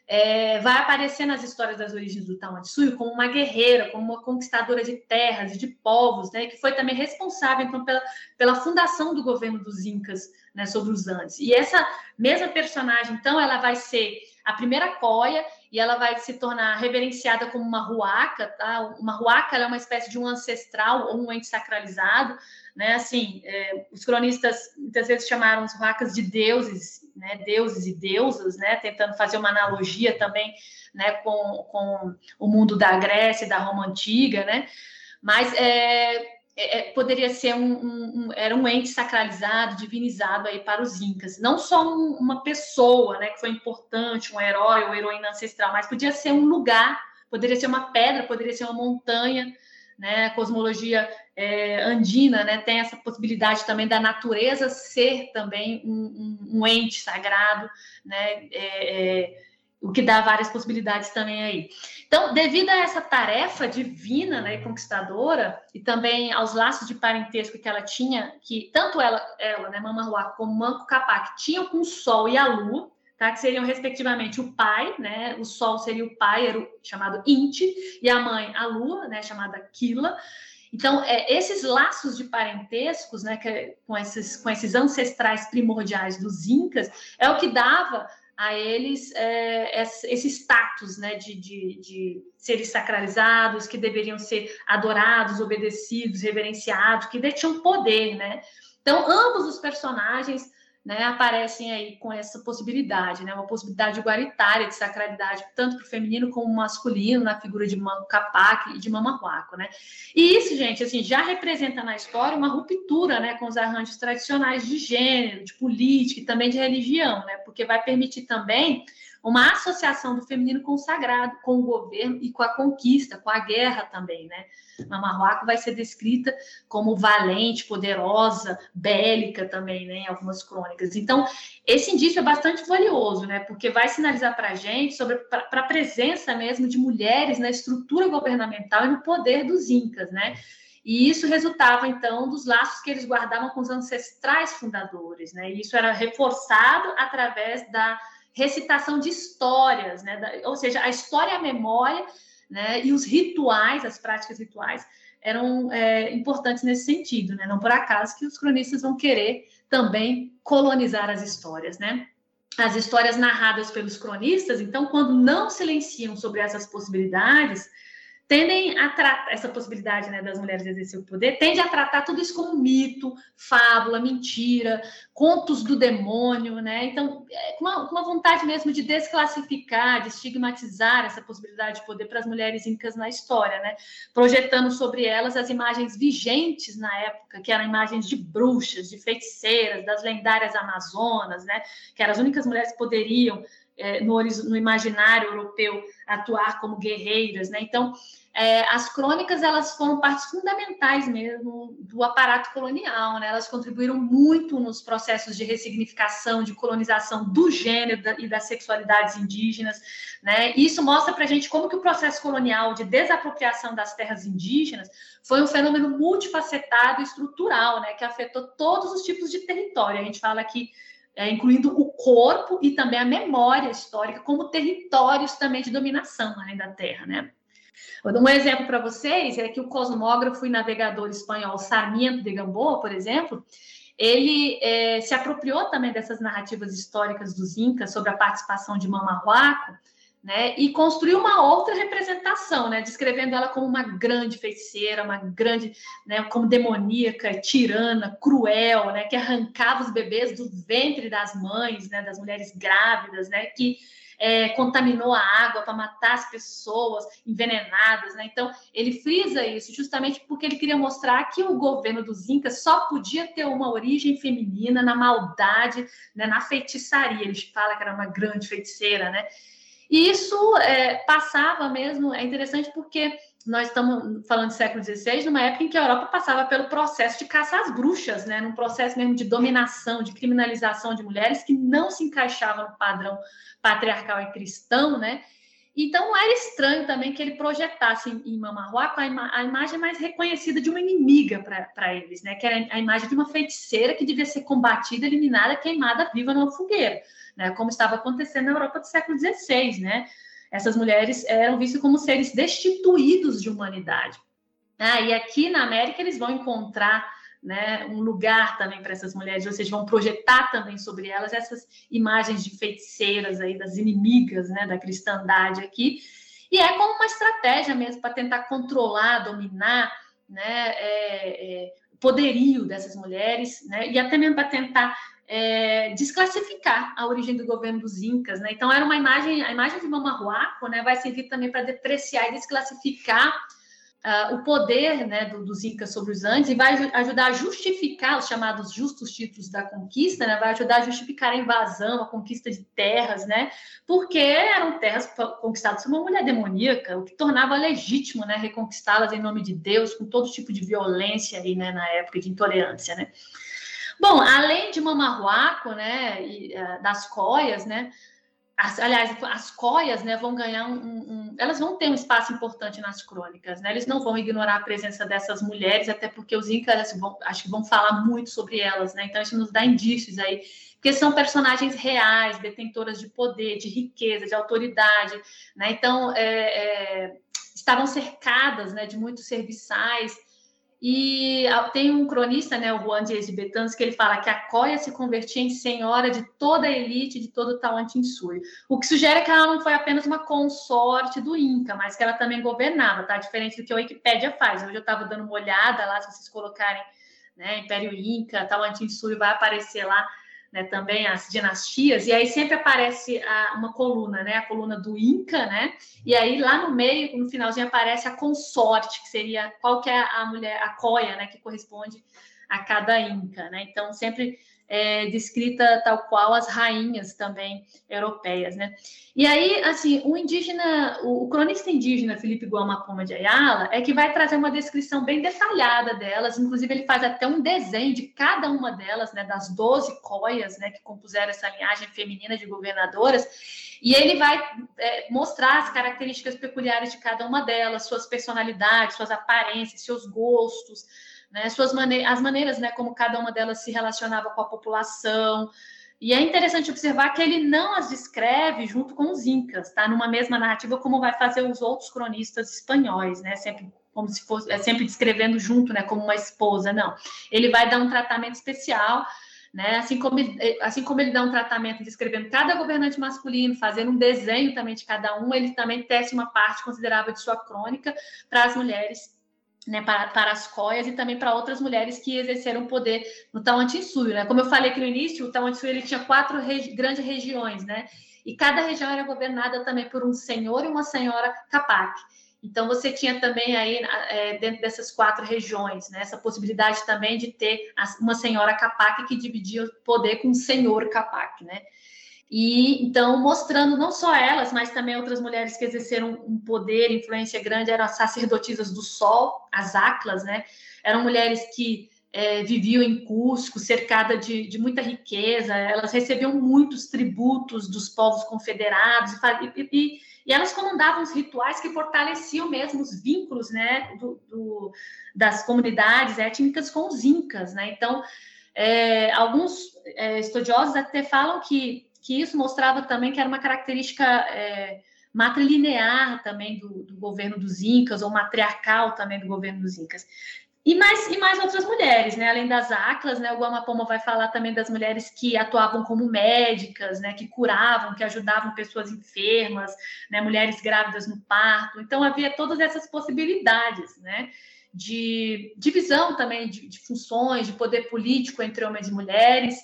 É, vai aparecer nas histórias das origens do Tamatsuyo como uma guerreira, como uma conquistadora de terras e de povos, né? Que foi também responsável, então, pela, pela fundação do governo dos Incas, né? Sobre os Andes. E essa mesma personagem, então, ela vai ser a primeira coia e ela vai se tornar reverenciada como uma ruaca, tá? Uma ruaca é uma espécie de um ancestral ou um ente sacralizado, né? Assim, é, os cronistas muitas vezes chamaram os ruacas de deuses, né? Deuses e deusas, né? Tentando fazer uma analogia também, né? Com, com o mundo da Grécia e da Roma antiga, né? Mas é, é, é, poderia ser um, um, um, era um ente sacralizado, divinizado aí para os incas. Não só um, uma pessoa, né, que foi importante, um herói ou heroína ancestral, mas podia ser um lugar, poderia ser uma pedra, poderia ser uma montanha, né? A cosmologia é, andina, né, tem essa possibilidade também da natureza ser também um, ente sagrado, né? É, é, o que dá várias possibilidades também aí. Então, devido a essa tarefa divina, né, conquistadora, e também aos laços de parentesco que ela tinha, que tanto ela, ela né, Mama Ruá, como Manco Capac, tinham com o Sol e a Lua, tá, que seriam respectivamente o pai, né, o Sol seria o pai, era o, chamado Inti, e a mãe, a Lua, né, chamada Kila. Então, é, esses laços de parentescos, né, que, com, esses, com esses ancestrais primordiais dos Incas, é o que dava a eles é, esse status né, de, de, de seres sacralizados, que deveriam ser adorados, obedecidos, reverenciados, que detinham poder. Né? Então, ambos os personagens né, aparecem aí com essa possibilidade, né, uma possibilidade igualitária de sacralidade, tanto para o feminino como masculino, na figura de Capac e de Mama Huaco, né? E isso, gente, assim, já representa na história uma ruptura, né, com os arranjos tradicionais de gênero, de política e também de religião, né? Porque vai permitir também uma associação do feminino com o sagrado, com o governo e com a conquista, com a guerra também, né? Mamarruaco vai ser descrita como valente, poderosa, bélica também, né, em algumas crônicas. Então, esse indício é bastante valioso, né, porque vai sinalizar para a gente sobre para a presença mesmo de mulheres na estrutura governamental e no poder dos incas, né? E isso resultava, então, dos laços que eles guardavam com os ancestrais fundadores, né? E isso era reforçado através da recitação de histórias, né? Ou seja, a história e a memória, né? E os rituais, as práticas rituais, eram é, importantes nesse sentido, né? Não por acaso que os cronistas vão querer também colonizar as histórias, né? As histórias narradas pelos cronistas, então, quando não silenciam sobre essas possibilidades, tendem a tratar essa possibilidade né, das mulheres exercer o poder, tende a tratar tudo isso como mito, fábula, mentira, contos do demônio, né? Então, é, com uma, uma, vontade mesmo de desclassificar, de estigmatizar essa possibilidade de poder para as mulheres incas na história, né? Projetando sobre elas as imagens vigentes na época, que eram imagens de bruxas, de feiticeiras, das lendárias amazonas, né? Que eram as únicas mulheres que poderiam é, no, no, imaginário europeu atuar como guerreiras, né? Então, é, as crônicas elas foram partes fundamentais mesmo do aparato colonial, né? Elas contribuíram muito nos processos de ressignificação, de colonização do gênero e das sexualidades indígenas, né? E isso mostra para a gente como que o processo colonial de desapropriação das terras indígenas foi um fenômeno multifacetado e estrutural, né? Que afetou todos os tipos de território. A gente fala aqui é, incluindo o corpo e também a memória histórica como territórios também de dominação além da Terra, né? Vou dar um exemplo para vocês, é que o cosmógrafo e navegador espanhol Sarmiento de Gamboa, por exemplo, ele é, se apropriou também dessas narrativas históricas dos Incas sobre a participação de Mama Huaco, né, e construiu uma outra representação, né, descrevendo ela como uma grande feiticeira, uma grande, né, como demoníaca, tirana, cruel, né, que arrancava os bebês do ventre das mães, né, das mulheres grávidas, né, que é, contaminou a água para matar as pessoas envenenadas, né? Então ele frisa isso justamente porque ele queria mostrar que o governo dos Incas só podia ter uma origem feminina na maldade, né, na feitiçaria. Ele fala que era uma grande feiticeira, né? E isso é, passava mesmo, é interessante porque nós estamos falando do século XVI, numa época em que a Europa passava pelo processo de caça às bruxas, né? num processo mesmo de dominação, de criminalização de mulheres que não se encaixava no padrão patriarcal e cristão, né? Então era estranho também que ele projetasse em, em a, ima a, imagem mais reconhecida de uma inimiga para eles, né? Que era a imagem de uma feiticeira que devia ser combatida, eliminada, queimada viva numa fogueira né, como estava acontecendo na Europa do século XVI, né? Essas mulheres eram vistas como seres destituídos de humanidade. Ah, e aqui na América eles vão encontrar né, um lugar também para essas mulheres, seja, vão projetar também sobre elas essas imagens de feiticeiras aí, das inimigas né, da cristandade aqui, e é como uma estratégia mesmo para tentar controlar, dominar né, é, é, poderio dessas mulheres, né, e até mesmo para tentar é, desclassificar a origem do governo dos Incas, né? Então era uma imagem, a imagem de Mamahuaco, né, vai servir também para depreciar e desclassificar uh, o poder, né, do, dos Incas sobre os Andes e vai ajudar a justificar os chamados justos títulos da conquista, né? Vai ajudar a justificar a invasão, a conquista de terras, né? Porque eram terras conquistadas por uma mulher demoníaca, o que tornava legítimo, né, reconquistá-las em nome de Deus, com todo tipo de violência aí, né, na época de intolerância, né? Bom, além de mamarruaco, né, e, uh, das coias, né, as, aliás, as coias, né, vão ganhar um, um, elas vão ter um espaço importante nas crônicas, né, eles não vão ignorar a presença dessas mulheres, até porque os incas vão, acho que vão falar muito sobre elas, né, então isso nos dá indícios aí, porque são personagens reais, detentoras de poder, de riqueza, de autoridade, né, então é, é, estavam cercadas, né, de muitos serviçais, e tem um cronista, né, o Juan Dias de Betans, que ele fala que a Coia se convertia em senhora de toda a elite, de todo o Tawantinsuyo. O que sugere que ela não foi apenas uma consorte do Inca, mas que ela também governava, tá? Diferente do que a Wikipédia faz. Hoje eu estava dando uma olhada lá, se vocês colocarem né, Império Inca, Tawantinsuyo, vai aparecer lá né, também as dinastias, e aí sempre aparece a, uma coluna, né, a coluna do Inca, né, e aí lá no meio, no finalzinho, aparece a consorte, que seria qual que é a mulher, a coia, né, que corresponde a cada Inca, né, então sempre é, descrita tal qual as rainhas também europeias, né? E aí, assim, o indígena, o, cronista indígena Felipe Guamapoma de Ayala é que vai trazer uma descrição bem detalhada delas, inclusive ele faz até um desenho de cada uma delas, né, das 12 coias, né, que compuseram essa linhagem feminina de governadoras, e ele vai é, mostrar as características peculiares de cada uma delas, suas personalidades, suas aparências, seus gostos, né, suas mane as maneiras né, como cada uma delas se relacionava com a população. E é interessante observar que ele não as descreve junto com os incas, tá? Numa mesma narrativa, como vai fazer os outros cronistas espanhóis, né? Sempre como se fosse, é sempre descrevendo junto, né? Como uma esposa, não. Ele vai dar um tratamento especial né? Assim como, assim como ele dá um tratamento descrevendo cada governante masculino, fazendo um desenho também de cada um, ele também tece uma parte considerável de sua crônica para as mulheres né, para, para as coias e também para outras mulheres que exerceram poder no Tawantinsuyo, né? Como eu falei aqui no início, o Tawantinsuyo ele tinha quatro regi grandes regiões, né? E cada região era governada também por um senhor e uma senhora capac. Então você tinha também aí é, dentro dessas quatro regiões, né, essa possibilidade também de ter uma senhora capac que dividia o poder com um senhor capac, né? E então mostrando não só elas, mas também outras mulheres que exerceram um poder, influência grande, eram as sacerdotisas do sol, as aclas, né? Eram mulheres que é, viviam em Cusco, cercada de, de, muita riqueza, elas recebiam muitos tributos dos povos confederados e, e, e elas comandavam os rituais que fortaleciam mesmo os vínculos, né, do, do, das comunidades étnicas com os incas, né? Então, é, alguns é, estudiosos até falam que que isso mostrava também que era uma característica é, matrilinear também do, do, governo dos Incas, ou matriarcal também do governo dos Incas. E mais, e mais outras mulheres, né? Além das Aclas, né? O Guamapoma vai falar também das mulheres que atuavam como médicas, né? Que curavam, que ajudavam pessoas enfermas, né? Mulheres grávidas no parto. Então havia todas essas possibilidades, né? De divisão também de, de funções, de poder político entre homens e mulheres.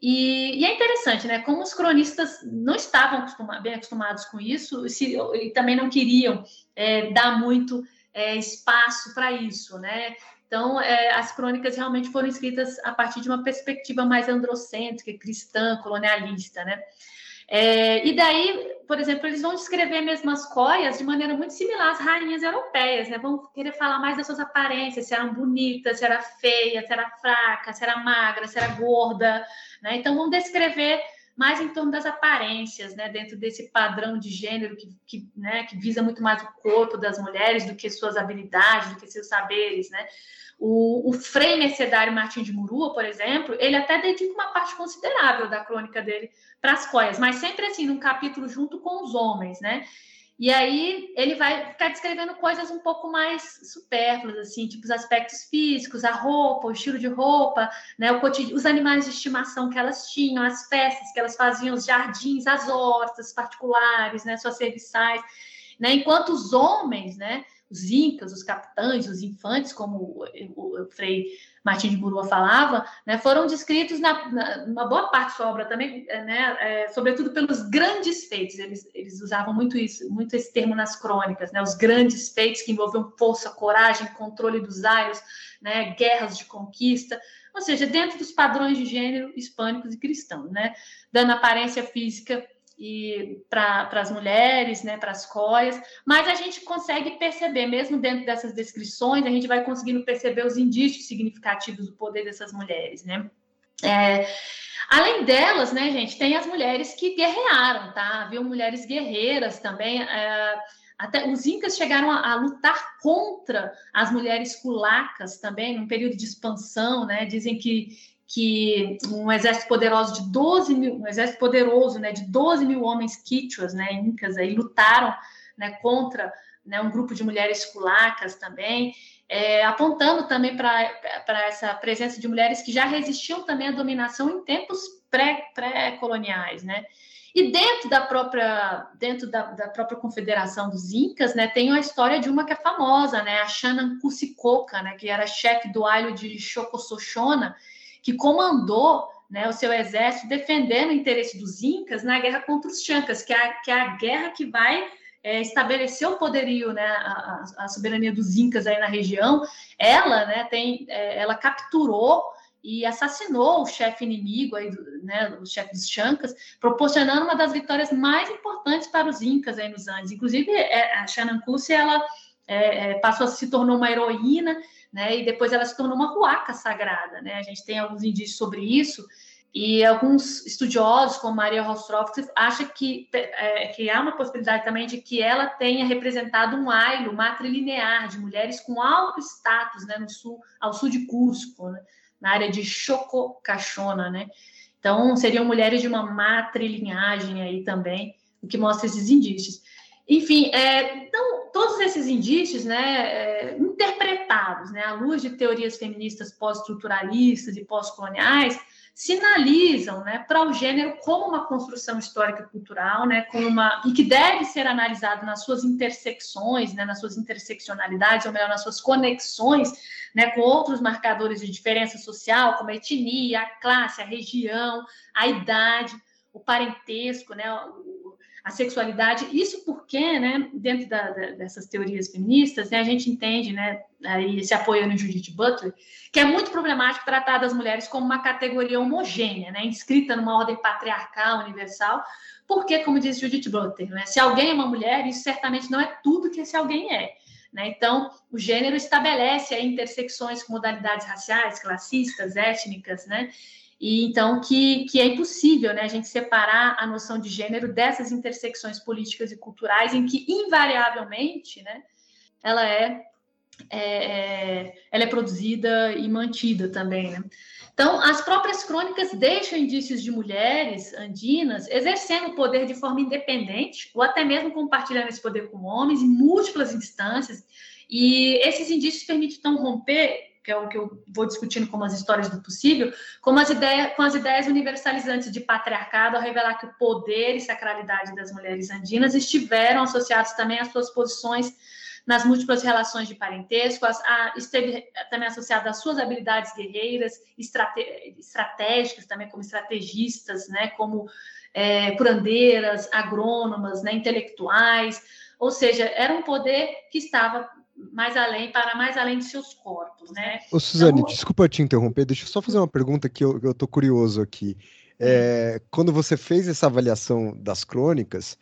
E, e, é interessante, né? Como os cronistas não estavam bem acostumados com isso se, e também não queriam é, dar muito é, espaço para isso, né? Então, é, as crônicas realmente foram escritas a partir de uma perspectiva mais androcêntrica, cristã, colonialista, né? É, e daí, por exemplo, eles vão descrever mesmo as coias de maneira muito similar às rainhas europeias, né? Vão querer falar mais das suas aparências, se eram bonitas, se era feia, se era fraca, se era magra, se era gorda, né? Então vão descrever mais em torno das aparências, né? Dentro desse padrão de gênero que, que, né? que visa muito mais o corpo das mulheres do que suas habilidades, do que seus saberes, né? O, o Frei Mercedário Martins de Murua, por exemplo, ele até dedica uma parte considerável da crônica dele para as coias, mas sempre assim, num capítulo junto com os homens, né? E aí ele vai ficar descrevendo coisas um pouco mais supérfluas, assim, tipo os aspectos físicos, a roupa, o estilo de roupa, né, o cotidiano, os animais de estimação que elas tinham, as festas que elas faziam, os jardins, as hortas particulares, né, suas serviçais, né, enquanto os homens, né, os incas, os capitães, os infantes, como o, Frei Martim de Burua falava, né, foram descritos na, na, uma boa parte da sua obra também, né, é, sobretudo pelos grandes feitos. Eles, eles usavam muito isso, muito esse termo nas crônicas, né, os grandes feitos que envolviam força, coragem, controle dos aios, né, guerras de conquista, ou seja, dentro dos padrões de gênero hispânicos e cristãos, né, dando aparência física e para as mulheres, né, para as coias, mas a gente consegue perceber, mesmo dentro dessas descrições, a gente vai conseguindo perceber os indícios significativos do poder dessas mulheres, né? É, além delas, né, gente, tem as mulheres que guerrearam, tá? Viu mulheres guerreiras também. É, até os incas chegaram a, a, lutar contra as mulheres culacas também, num período de expansão, né? Dizem que que um exército poderoso de 12 mil, um exército poderoso, né, de 12 mil homens quichuas, né, incas, aí lutaram, né, contra né, um grupo de mulheres culacas também, é, apontando também para essa presença de mulheres que já resistiam também à dominação em tempos pré-coloniais, pré né? E dentro da própria dentro da, da, própria confederação dos incas, né, tem a história de uma que é famosa, né, a Xanan Cusicoca, né, que era chefe do ailo de Xocosoxona, que comandou né, o seu exército defendendo o interesse dos incas na guerra contra os chancas, que é a, que é a guerra que vai é, estabelecer o poderio, né, a, a, soberania dos incas aí na região. Ela, né, tem, é, ela capturou e assassinou o chefe inimigo, aí, né, o chefe dos chancas, proporcionando uma das vitórias mais importantes para os incas aí nos Andes. Inclusive, é, a Xanancusi, ela é, é, passou a se tornou uma heroína né? E depois ela se tornou uma ruaca sagrada, né? A gente tem alguns indícios sobre isso e alguns estudiosos, como Maria Rostroff, acham que, é, que há uma possibilidade também de que ela tenha representado um ailo matrilinear de mulheres com alto status, né, no sul, ao sul de Cusco, né, na área de Chococachona, né? Então, seriam mulheres de uma matrilinhagem aí também, o que mostra esses indícios. Enfim, é, então, todos esses indícios, né, é, interpretados, né, à luz de teorias feministas pós-estruturalistas e pós-coloniais, sinalizam né, para o gênero como uma construção histórica e cultural, né, como uma, e que deve ser analisado nas suas intersecções, né, nas suas interseccionalidades, ou melhor, nas suas conexões né, com outros marcadores de diferença social, como a etnia, a classe, a região, a idade, o parentesco, né, a sexualidade. Isso porque, né, dentro da, da, dessas teorias feministas, né, a gente entende, né, aí se apoiando em Judith Butler, que é muito problemático tratar das mulheres como uma categoria homogênea, né, inscrita numa ordem patriarcal universal, porque, como diz Judith Butler, né, se alguém é uma mulher, isso certamente não é tudo que esse alguém é. Né? Então, o gênero estabelece aí intersecções com modalidades raciais, classistas, étnicas, né? E então que, que é impossível né, a gente separar a noção de gênero dessas intersecções políticas e culturais, em que, invariavelmente, né, ela é, é, é ela é produzida e mantida também. Né? Então, as próprias crônicas deixam indícios de mulheres andinas exercendo o poder de forma independente, ou até mesmo compartilhando esse poder com homens em múltiplas instâncias. E esses indícios permitem, então, romper que é o que eu vou discutindo como as histórias do possível, como as ideias, com as ideias universalizantes de patriarcado, ao revelar que o poder e sacralidade das mulheres andinas estiveram associados também às suas posições nas múltiplas relações de parentesco, a, a, esteve também associado às suas habilidades guerreiras, estrate, estratégicas também como estrategistas, né, como é, curandeiras, agrônomas, né, intelectuais, ou seja, era um poder que estava mais além, para mais além de seus corpos, né? Ô, Suzane, então, desculpa te interromper, deixa eu só fazer uma pergunta que eu, eu tô curioso aqui. É, quando você fez essa avaliação das crônicas,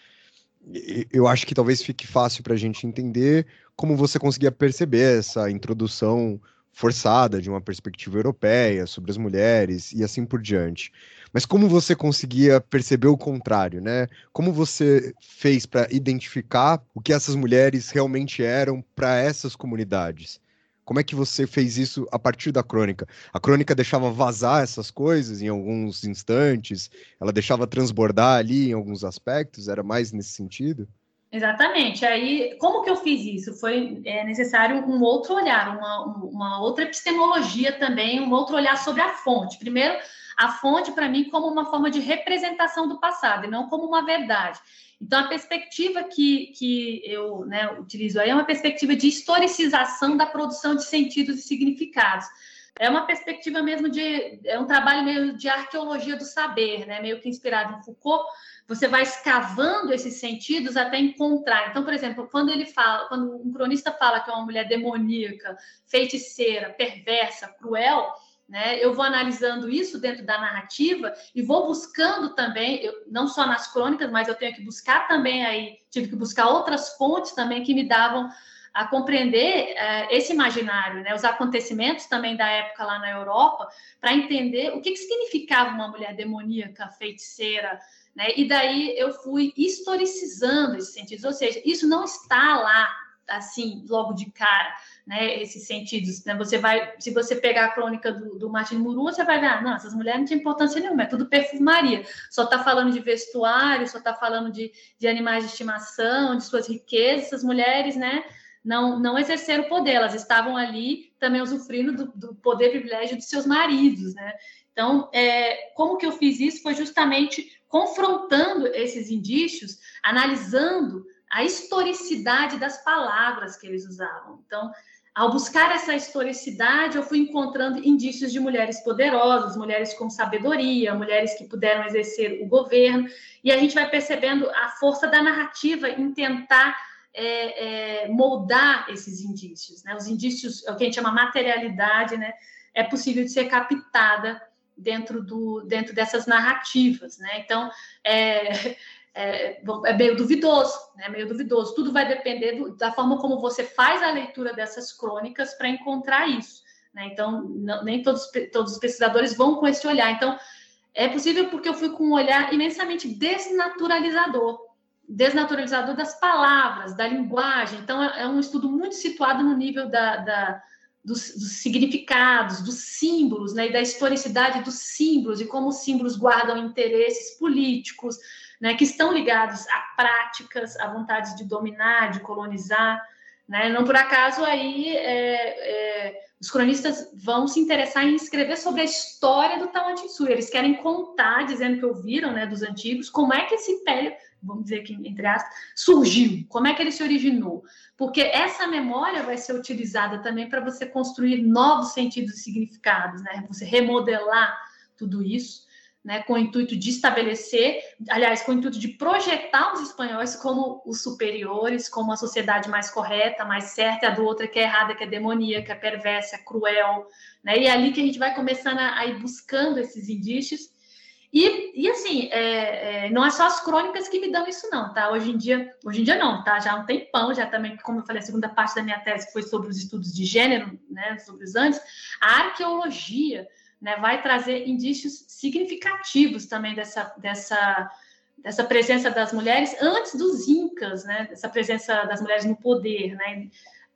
eu acho que talvez fique fácil para a gente entender como você conseguia perceber essa introdução forçada de uma perspectiva europeia sobre as mulheres e assim por diante. Mas como você conseguia perceber o contrário, né? Como você fez para identificar o que essas mulheres realmente eram para essas comunidades? Como é que você fez isso a partir da crônica? A crônica deixava vazar essas coisas em alguns instantes, ela deixava transbordar ali em alguns aspectos, era mais nesse sentido? Exatamente. Aí, como que eu fiz isso? Foi é, necessário um outro olhar, uma, uma outra epistemologia também, um outro olhar sobre a fonte. Primeiro, a fonte, para mim, como uma forma de representação do passado e não como uma verdade. Então, a perspectiva que, que eu né, utilizo aí é uma perspectiva de historicização da produção de sentidos e significados. É uma perspectiva mesmo de. É um trabalho meio de arqueologia do saber, né, meio que inspirado em Foucault. Você vai escavando esses sentidos até encontrar. Então, por exemplo, quando ele fala, quando um cronista fala que é uma mulher demoníaca, feiticeira, perversa, cruel, né? Eu vou analisando isso dentro da narrativa e vou buscando também, eu, não só nas crônicas, mas eu tenho que buscar também aí, tive que buscar outras fontes também que me davam a compreender uh, esse imaginário, né? os acontecimentos também da época lá na Europa, para entender o que, que significava uma mulher demoníaca, feiticeira, né? E daí eu fui historicizando esses sentidos, ou seja, isso não está lá assim logo de cara né, esses sentidos. Né? Você vai, se você pegar a crônica do, do Martin Muru, você vai ver, ah, não, essas mulheres não têm importância nenhuma, é tudo perfumaria. Só está falando de vestuário, só está falando de, de animais de estimação, de suas riquezas. Essas mulheres, né, não, não exerceram poder, elas estavam ali também usufruindo do, do poder privilégio dos seus maridos, né? Então, é, como que eu fiz isso? Foi justamente confrontando esses indícios, analisando a historicidade das palavras que eles usavam. Então, ao buscar essa historicidade, eu fui encontrando indícios de mulheres poderosas, mulheres com sabedoria, mulheres que puderam exercer o governo, e a gente vai percebendo a força da narrativa em tentar é, é, moldar esses indícios. Né? Os indícios, é o que a gente chama materialidade, né? é possível de ser captada dentro, do, dentro dessas narrativas. Né? Então, é, é, é, meio duvidoso, né? Meio duvidoso. Tudo vai depender do, da forma como você faz a leitura dessas crônicas para encontrar isso. Né? Então, não, nem todos, todos os pesquisadores vão com esse olhar. Então, é possível porque eu fui com um olhar imensamente desnaturalizador desnaturalizador das palavras, da linguagem. Então, é, é um estudo muito situado no nível da, da dos, dos, significados, dos símbolos, né, e da historicidade dos símbolos, e como os símbolos guardam interesses políticos, né, que estão ligados a práticas, a vontades de dominar, de colonizar, Né? Não por acaso aí é, é, os cronistas vão se interessar em escrever sobre a história do Tawantinsuyo. Eles querem contar, dizendo que ouviram né, dos antigos, como é que esse império, vamos dizer aqui entre aspas, surgiu, como é que ele se originou. Porque essa memória vai ser utilizada também para você construir novos sentidos e significados, né? você remodelar tudo isso né, com o intuito de estabelecer, aliás, com o intuito de projetar os espanhóis como os superiores, como a sociedade mais correta, mais certa, a do outro que é errada, que é demoníaca, perversa, cruel, né? E é ali que a gente vai começando a, a ir buscando esses indícios. E, e assim, é, é, não é só as crônicas que me dão isso, não, tá? Hoje em dia, hoje em dia não, tá? Já há um tempão, já também, como eu falei, a segunda parte da minha tese foi sobre os estudos de gênero, né? Sobre os antes, a arqueologia né, vai trazer indícios significativos também dessa, dessa, dessa presença das mulheres antes dos incas, né, dessa presença das mulheres no poder, né.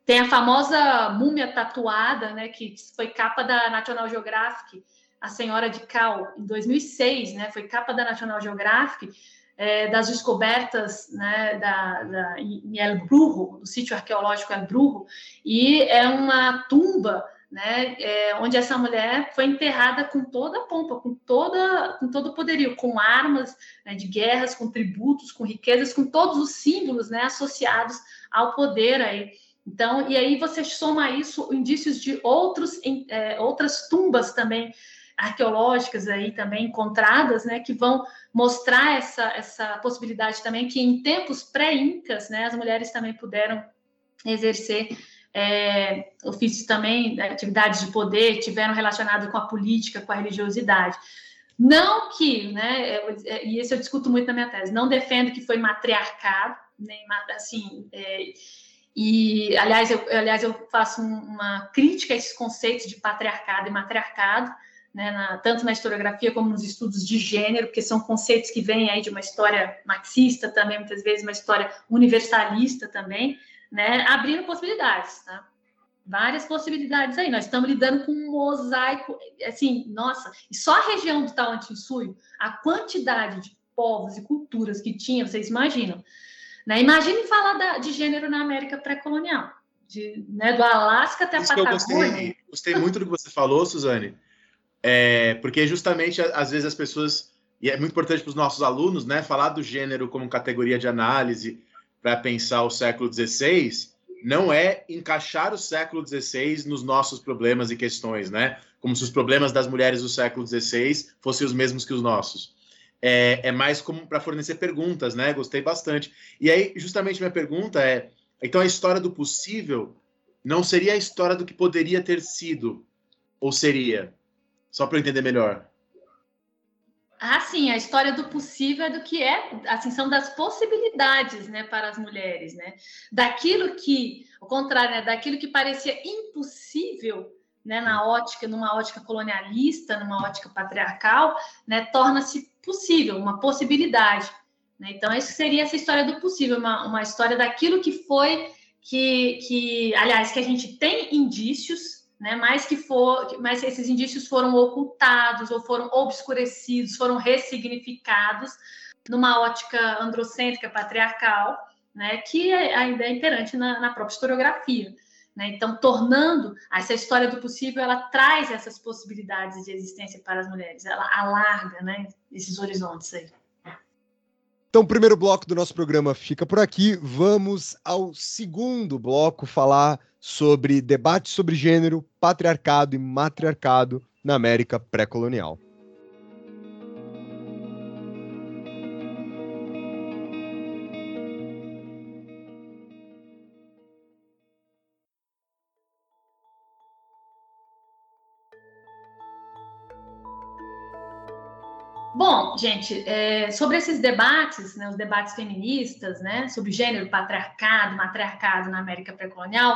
Tem a famosa múmia tatuada, né, que foi capa da National Geographic, a Senhora de Cal, em 2006, né, foi capa da National Geographic, é, das descobertas né, da, da, em El Brujo, do sítio arqueológico El Brujo, e é uma tumba né, é, onde essa mulher foi enterrada com toda a pompa, com, toda, com todo o poderio, com armas né, de guerras, com tributos, com riquezas, com todos os símbolos né, associados ao poder aí. Então, e aí você soma isso indícios de outros, é, outras tumbas também arqueológicas aí também encontradas, né, que vão mostrar essa, essa possibilidade também que em tempos pré-incas, né, as mulheres também puderam exercer é, ofícios também, atividades de poder, tiveram relacionado com a política, com a religiosidade. Não que, né, é, e isso eu discuto muito na minha tese, não defendo que foi matriarcado, nem assim, é, e aliás eu, aliás, eu faço uma crítica a esses conceitos de patriarcado e matriarcado, né, na, tanto na historiografia como nos estudos de gênero, porque são conceitos que vêm aí de uma história marxista também, muitas vezes uma história universalista também, né, abrindo possibilidades, tá? Várias possibilidades aí. Nós estamos lidando com um mosaico, assim, nossa, e só a região do Tawantinsuyo, a quantidade de povos e culturas que tinha, vocês imaginam. Né? Imagine falar da, de gênero na América pré-colonial, né, do Alasca até a Patagônia. Eu gostei, gostei muito do que você falou, Suzane, é, porque justamente, às vezes, as pessoas, e é muito importante para os nossos alunos, né, falar do gênero como categoria de análise, para pensar o século XVI não é encaixar o século XVI nos nossos problemas e questões, né? Como se os problemas das mulheres do século XVI fossem os mesmos que os nossos. É, é mais como para fornecer perguntas, né? Gostei bastante. E aí, justamente minha pergunta é: então a história do possível não seria a história do que poderia ter sido, ou seria? Só para entender melhor. Ah, sim, a história do possível é do que é, assim, são das possibilidades, né, para as mulheres, né? Daquilo que, ao contrário, né, daquilo que parecia impossível, né, na ótica, numa ótica colonialista, numa ótica patriarcal, né, torna-se possível, uma possibilidade. Né? Então, isso seria essa história do possível, uma, uma história daquilo que foi, que, que, aliás, que a gente tem indícios né? Mas que for, mas esses indícios foram ocultados ou foram obscurecidos, foram ressignificados numa ótica androcêntrica patriarcal, né? Que é, ainda é imperante na, na própria historiografia. Né? Então, tornando essa história do possível, ela traz essas possibilidades de existência para as mulheres, ela alarga né, esses horizontes aí. Então, o primeiro bloco do nosso programa fica por aqui. Vamos ao segundo bloco falar sobre debate sobre gênero, patriarcado e matriarcado na América pré-colonial. Bom, gente, é, sobre esses debates, né, os debates feministas, né, sobre gênero, patriarcado, matriarcado na América pré-colonial,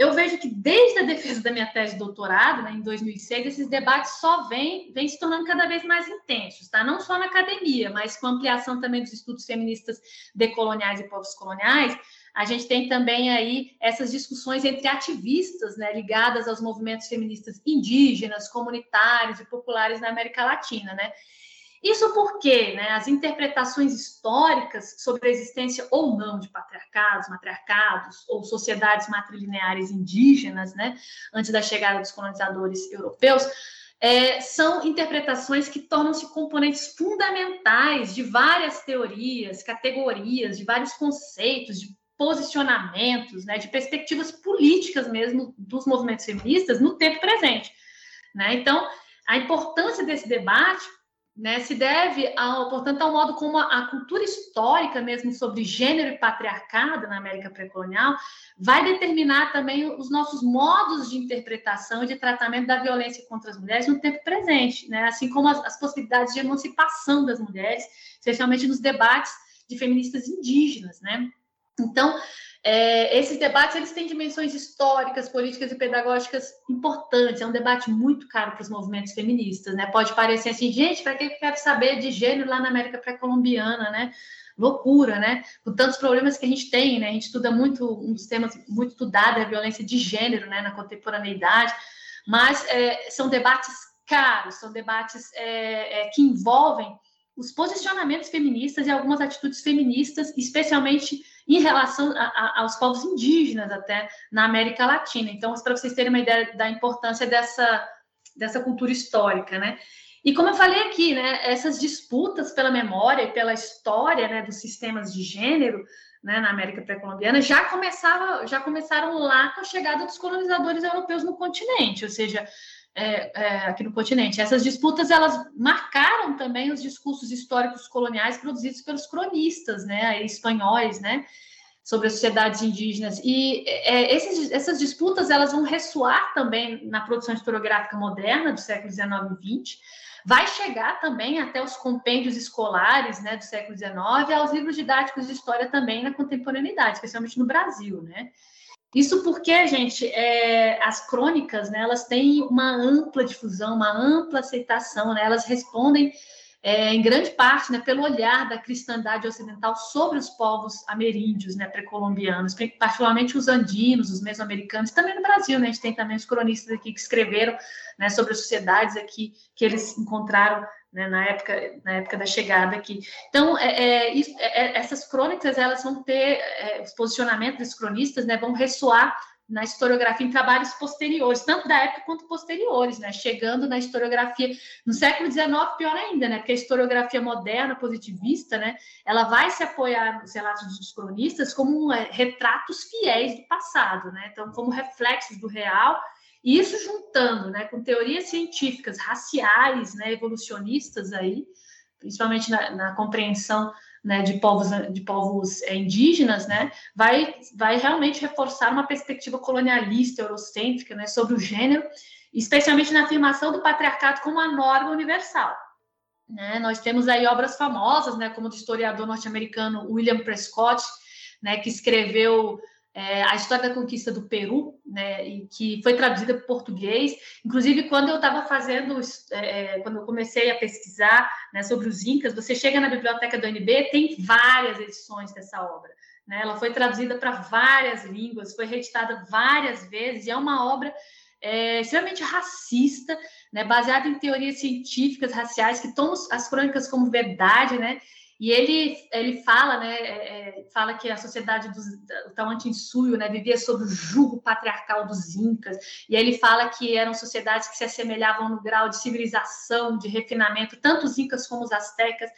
eu vejo que desde a defesa da minha tese de doutorado, né, em 2006, esses debates só vêm vem se tornando cada vez mais intensos, tá? Não só na academia, mas com ampliação também dos estudos feministas decoloniais e povos coloniais, a gente tem também aí essas discussões entre ativistas, né, ligadas aos movimentos feministas indígenas, comunitários e populares na América Latina, né? Isso porque né, as interpretações históricas sobre a existência ou não de patriarcados, matriarcados ou sociedades matrilineares indígenas, né, antes da chegada dos colonizadores europeus, é, são interpretações que tornam-se componentes fundamentais de várias teorias, categorias, de vários conceitos, de posicionamentos, né, de perspectivas políticas mesmo dos movimentos feministas no tempo presente. Né? Então, a importância desse debate né, se deve, ao, portanto, ao modo como a, a, cultura histórica mesmo sobre gênero e patriarcado na América pré-colonial vai determinar também os nossos modos de interpretação e de tratamento da violência contra as mulheres no tempo presente, né, assim como as, as possibilidades de emancipação das mulheres, especialmente nos debates de feministas indígenas, né? Então, é, esses debates eles têm dimensões históricas, políticas e pedagógicas importantes. É um debate muito caro para os movimentos feministas, né? Pode parecer assim, gente, para que eu quero saber de gênero lá na América pré-colombiana, né? Loucura, né? Com tantos problemas que a gente tem, né? A gente estuda muito, um dos temas muito estudado é a violência de gênero, né? Na contemporaneidade, mas é, são debates caros, são debates é, é que envolvem os posicionamentos feministas e algumas atitudes feministas, especialmente em relação a, a, aos povos indígenas até na América Latina. Então, para vocês terem uma ideia da importância dessa, dessa cultura histórica, né? E como eu falei aqui, né, essas disputas pela memória e pela história né, dos sistemas de gênero né, na América pré-colombiana já, começava, já começaram lá com a chegada dos colonizadores europeus no continente, ou seja, é, é, aqui no continente. Essas disputas elas marcaram também os discursos históricos coloniais produzidos pelos cronistas, né, espanhóis, né, sobre as sociedades indígenas. E é, esses, essas disputas elas vão ressoar também na produção historiográfica moderna do século XIX e XX. Vai chegar também até os compêndios escolares né, do século XIX aos livros didáticos de história também na contemporaneidade, especialmente no Brasil. Né? Isso porque, gente, é, as crônicas, né, elas têm uma ampla difusão, uma ampla aceitação, né, elas respondem é, em grande parte, né, pelo olhar da cristandade ocidental sobre os povos ameríndios, né, pré-colombianos, particularmente os andinos, os mesoamericanos, também no Brasil, né, a gente tem também os cronistas aqui que escreveram, né, sobre as sociedades aqui que eles encontraram né, na, época, na época da chegada aqui. Então, é, é, é, é essas crônicas, elas vão ter, é, os posicionamentos dos cronistas, né, vão ressoar na historiografia em trabalhos posteriores, tanto da época quanto posteriores, né? Chegando na historiografia no século XIX, pior ainda, né? Porque a historiografia moderna, positivista, né? Ela vai se apoiar nos relatos dos cronistas como é, retratos fiéis do passado, né? Então, como reflexos do real e isso juntando né, com teorias científicas raciais, né, evolucionistas aí, principalmente na, na compreensão né, de povos, de povos é, indígenas, né, vai, vai realmente reforçar uma perspectiva colonialista, eurocêntrica, né, sobre o gênero, especialmente na afirmação do patriarcado como a norma universal. Né? Nós temos aí obras famosas, né, como do historiador norte-americano William Prescott, né, que escreveu é, a história da conquista do Peru, né, e que foi traduzida para português. Inclusive, quando eu estava fazendo, é, é, quando eu comecei a pesquisar né, sobre os Incas, você chega na biblioteca do UNB, tem várias edições dessa obra. Né? Ela foi traduzida para várias línguas, foi reeditada várias vezes, e é uma obra é, extremamente racista, né, baseada em teorias científicas raciais que tomam as crônicas como verdade, né, e ele, ele fala, né, é, é fala que a sociedade do, do Tawantinsuyo, né, vivia sob o jugo patriarcal dos incas, e ele fala que eram sociedades que se assemelhavam no grau de civilização, de refinamento, tanto os incas como os astecas,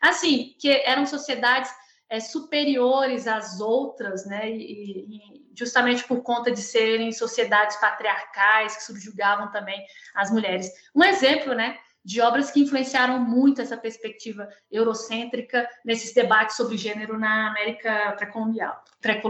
assim, que eram sociedades é, superiores às outras, né, e, e justamente por conta de serem sociedades patriarcais que subjugavam também as mulheres. Um exemplo, né, de obras que influenciaram muito essa perspectiva eurocêntrica nesses debates sobre gênero na América pré-colonial. Pré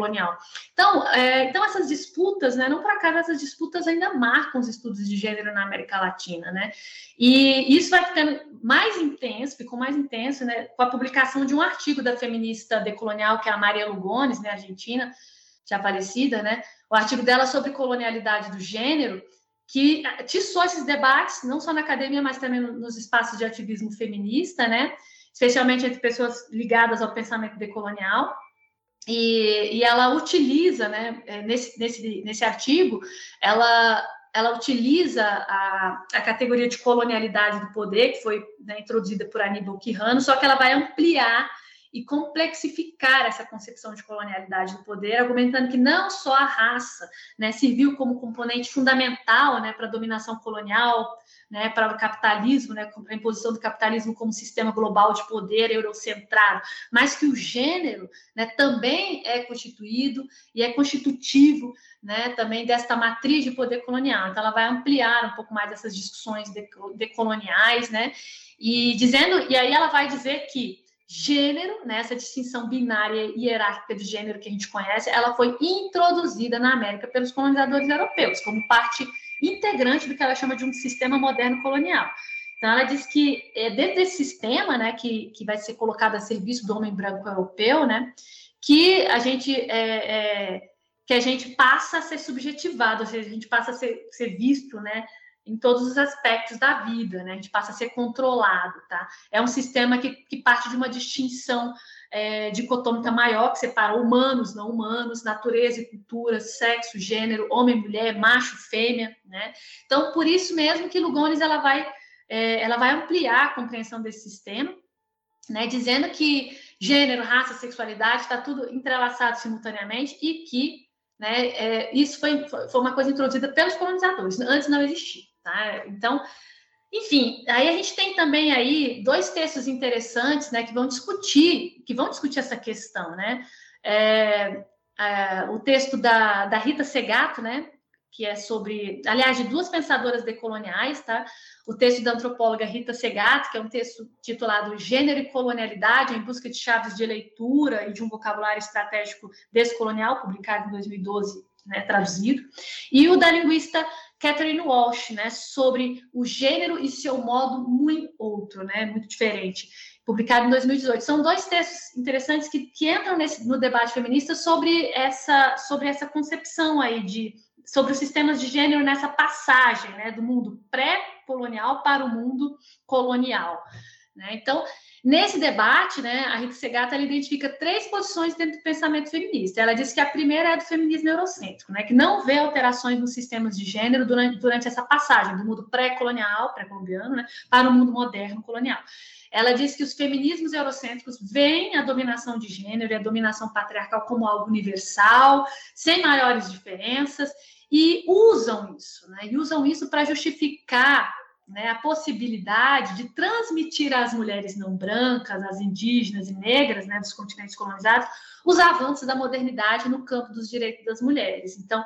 então, é, então, essas disputas, né, não para cá, essas disputas ainda marcam os estudos de gênero na América Latina, né? E isso vai ficando mais intenso, ficou mais intenso, né, com a publicação de um artigo da feminista decolonial, que é a Maria Lugones, né, argentina, já falecida, né? O artigo dela sobre colonialidade do gênero, que atiçou esses debates, não só na academia, mas também nos espaços de ativismo feminista, né? especialmente entre pessoas ligadas ao pensamento decolonial. E, e ela utiliza, né, é, nesse, nesse, nesse artigo, ela ela utiliza a, a categoria de colonialidade do poder, que foi né, introduzida por Aníbal Quirrano, só que ela vai ampliar e complexificar essa concepção de colonialidade do poder, argumentando que não só a raça né, serviu como componente fundamental né, para a dominação colonial, né, para o capitalismo, né, para a imposição do capitalismo como sistema global de poder eurocentrado, mas que o gênero né, também é constituído e é constitutivo né, também desta matriz de poder colonial. Então, ela vai ampliar um pouco mais essas discussões decoloniais, né, e dizendo, e aí ela vai dizer que gênero, né, essa distinção binária e hierárquica de gênero que a gente conhece, ela foi introduzida na América pelos colonizadores europeus, como parte integrante do que ela chama de um sistema moderno colonial. Então, ela diz que é dentro desse sistema, né, que, que vai ser colocado a serviço do homem branco europeu, né, que a gente é, é, que a gente passa a ser subjetivado, ou seja, a gente passa a ser, ser visto, né, em todos os aspectos da vida, né? A gente passa a ser controlado, tá? É um sistema que, que parte de uma distinção é, dicotômica maior, que separa humanos, não humanos, natureza e cultura, sexo, gênero, homem, mulher, macho, fêmea, né? Então, por isso mesmo que Lugones ela vai, é, ela vai ampliar a compreensão desse sistema, né? Dizendo que gênero, raça, sexualidade está tudo entrelaçado simultaneamente e que né, é, isso foi, foi uma coisa introduzida pelos colonizadores, antes não existia. Tá? Então, enfim, aí a gente tem também aí dois textos interessantes, né, que vão discutir, que vão discutir essa questão, né? É, é, o texto da, da Rita Segato, né, que é sobre, aliás, de duas pensadoras decoloniais, tá? O texto da antropóloga Rita Segato, que é um texto titulado Gênero e Colonialidade em busca de chaves de leitura e de um vocabulário estratégico descolonial, publicado em 2012, né, traduzido, e o da linguista Catherine Walsh, né, sobre o gênero e seu modo muito outro, né, muito diferente, publicado em 2018. São dois textos interessantes que, que entram nesse, no debate feminista sobre essa, sobre essa concepção aí de sobre os sistemas de gênero nessa passagem, né, do mundo pré-colonial para o mundo colonial. Né? Então, Nesse debate, né, a Rita Segata identifica três posições dentro do pensamento feminista. Ela diz que a primeira é do feminismo eurocêntrico, né, que não vê alterações nos sistemas de gênero durante, durante essa passagem do mundo pré-colonial, pré-colombiano, né, para o mundo moderno colonial. Ela diz que os feminismos eurocêntricos veem a dominação de gênero e a dominação patriarcal como algo universal, sem maiores diferenças, e usam isso, né, e usam isso para justificar né, a possibilidade de transmitir às mulheres não brancas, às indígenas e negras né, dos continentes colonizados, os avanços da modernidade no campo dos direitos das mulheres. Então,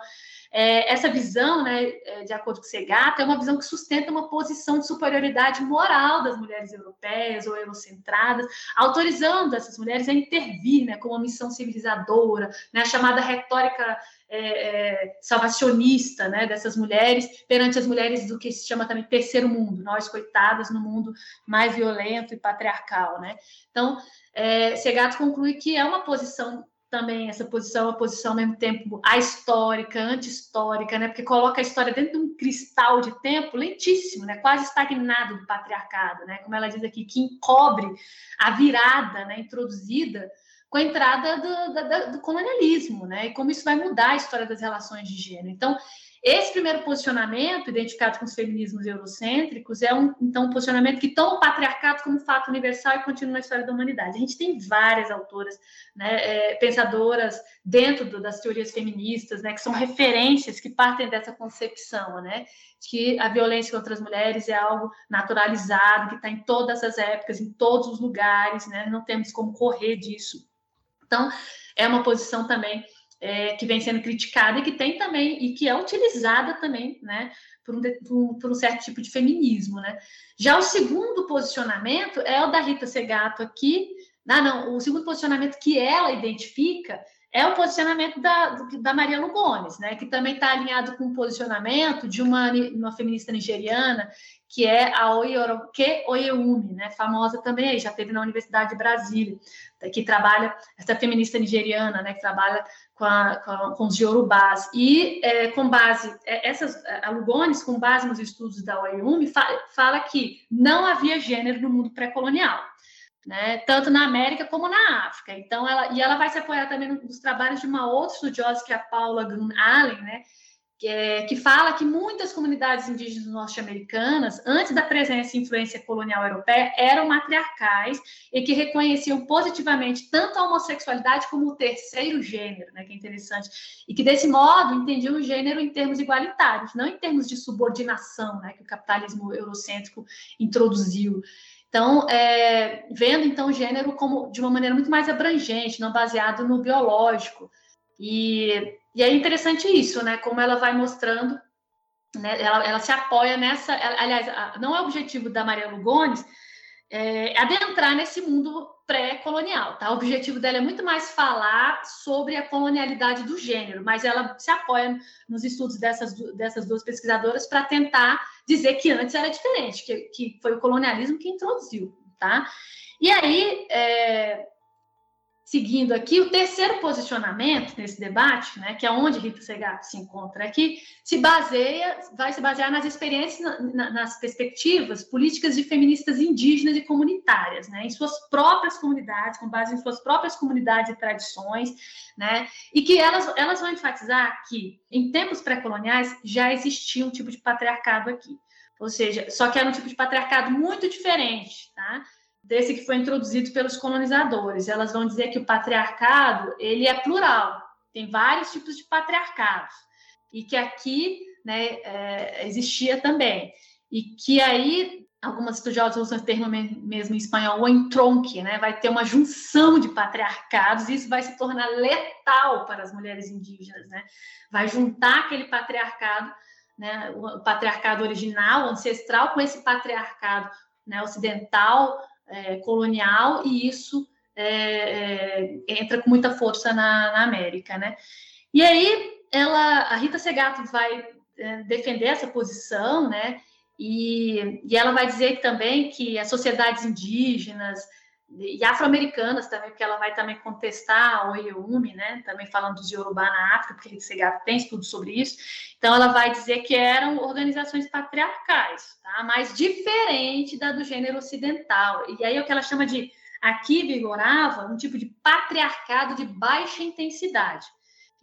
é, essa visão, né, é, de acordo com Segata, é uma visão que sustenta uma posição de superioridade moral das mulheres europeias ou eurocentradas, autorizando essas mulheres a intervir né, com uma missão civilizadora, né, a chamada retórica é, é, salvacionista né, dessas mulheres perante as mulheres do que se chama também terceiro mundo, nós coitadas no mundo mais violento e patriarcal. Né? Então, é, Segato conclui que é uma posição também essa posição, a posição ao mesmo tempo ahistórica, anti-histórica, né? Porque coloca a história dentro de um cristal de tempo lentíssimo, né? Quase estagnado do patriarcado, né? Como ela diz aqui, que encobre a virada, né? Introduzida com a entrada do, do, do colonialismo, né? E como isso vai mudar a história das relações de gênero. Então, esse primeiro posicionamento, identificado com os feminismos eurocêntricos, é um, então, um posicionamento que toma o patriarcado como fato universal e continua na história da humanidade. A gente tem várias autoras, né, é, pensadoras dentro do, das teorias feministas, né, que são referências que partem dessa concepção, né, que a violência contra as mulheres é algo naturalizado, que está em todas as épocas, em todos os lugares, né, não temos como correr disso. Então, é uma posição também é, que vem sendo criticada e que tem também, e que é utilizada também, né, por um, por, um, certo tipo de feminismo, né. Já o segundo posicionamento é o da Rita Segato aqui, ah, não, o segundo posicionamento que ela identifica é o posicionamento da, da Maria Lugones, né, que também está alinhado com o posicionamento de uma, uma feminista nigeriana, que é a Oyoroke Oyeumi, né, famosa também já teve na Universidade de Brasília, que trabalha, essa feminista nigeriana, né, que trabalha com, a, com, a, com os Yorubás. E é, com base, é, essas, a Lugones, com base nos estudos da fala, fala que não havia gênero no mundo pré-colonial. Né, tanto na América como na África. Então, ela e ela vai se apoiar também nos trabalhos de uma outra estudiosa que é a Paula Gunn Allen, né, é, que fala que muitas comunidades indígenas norte-americanas, antes da presença e influência colonial europeia, eram matriarcais e que reconheciam positivamente tanto a homossexualidade como o terceiro gênero, né, que é interessante, e que desse modo entendiam o gênero em termos igualitários, não em termos de subordinação, né, que o capitalismo eurocêntrico introduziu. Então, é, vendo então o gênero como de uma maneira muito mais abrangente, não baseado no biológico. E e é interessante isso, né? Como ela vai mostrando, né? Ela, ela se apoia nessa. Aliás, não é o objetivo da Maria Lugones é, adentrar nesse mundo pré-colonial, tá? O objetivo dela é muito mais falar sobre a colonialidade do gênero, mas ela se apoia nos estudos dessas, dessas duas pesquisadoras para tentar dizer que antes era diferente, que, que foi o colonialismo que introduziu, tá? E aí, é, seguindo aqui, o terceiro posicionamento nesse debate, né, que é onde Rita Segato se encontra aqui, se baseia, vai se basear nas experiências, na, nas perspectivas políticas de feministas indígenas e comunitárias, né, em suas próprias comunidades, com base em suas próprias comunidades e tradições, né, e que elas, elas vão enfatizar que, em tempos pré-coloniais, já existia um tipo de patriarcado aqui, ou seja, só que era um tipo de patriarcado muito diferente, tá?, desse que foi introduzido pelos colonizadores. Elas vão dizer que o patriarcado ele é plural, tem vários tipos de patriarcados e que aqui né, é, existia também e que aí algumas estudiosas usam o termo mesmo em espanhol, o entronque, né? Vai ter uma junção de patriarcados e isso vai se tornar letal para as mulheres indígenas, né? Vai juntar aquele patriarcado, né? O patriarcado original, ancestral, com esse patriarcado né, ocidental, é, colonial e isso é, é, entra com muita força na, na, América, né? E aí ela, a Rita Segato vai é, defender essa posição, né? E, e ela vai dizer também que as sociedades indígenas e afro-americanas também, porque ela vai também contestar o Ieume, né, também falando dos Yorubá na África, porque Segato tem estudo sobre isso, então ela vai dizer que eram organizações patriarcais, tá, mas diferente da do gênero ocidental, e aí é o que ela chama de, aqui vigorava um tipo de patriarcado de baixa intensidade,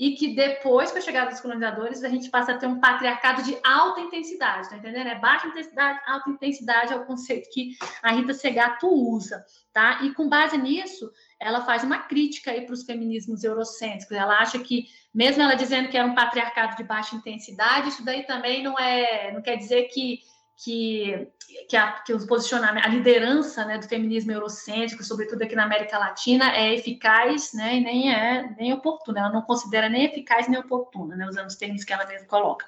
e que depois, com a chegada dos colonizadores, a gente passa a ter um patriarcado de alta intensidade, tá entendendo? É baixa intensidade, alta intensidade é o conceito que a Rita Segato usa, tá? E com base nisso, ela faz uma crítica aí para os feminismos eurocêntricos. Ela acha que, mesmo ela dizendo que era um patriarcado de baixa intensidade, isso daí também não é, não quer dizer que que, que, a, que os posicionamentos, a liderança né, do feminismo eurocêntrico, sobretudo aqui na América Latina, é eficaz né, e nem é nem oportuna. Ela não considera nem eficaz nem oportuna, né, usando os termos que ela mesma coloca.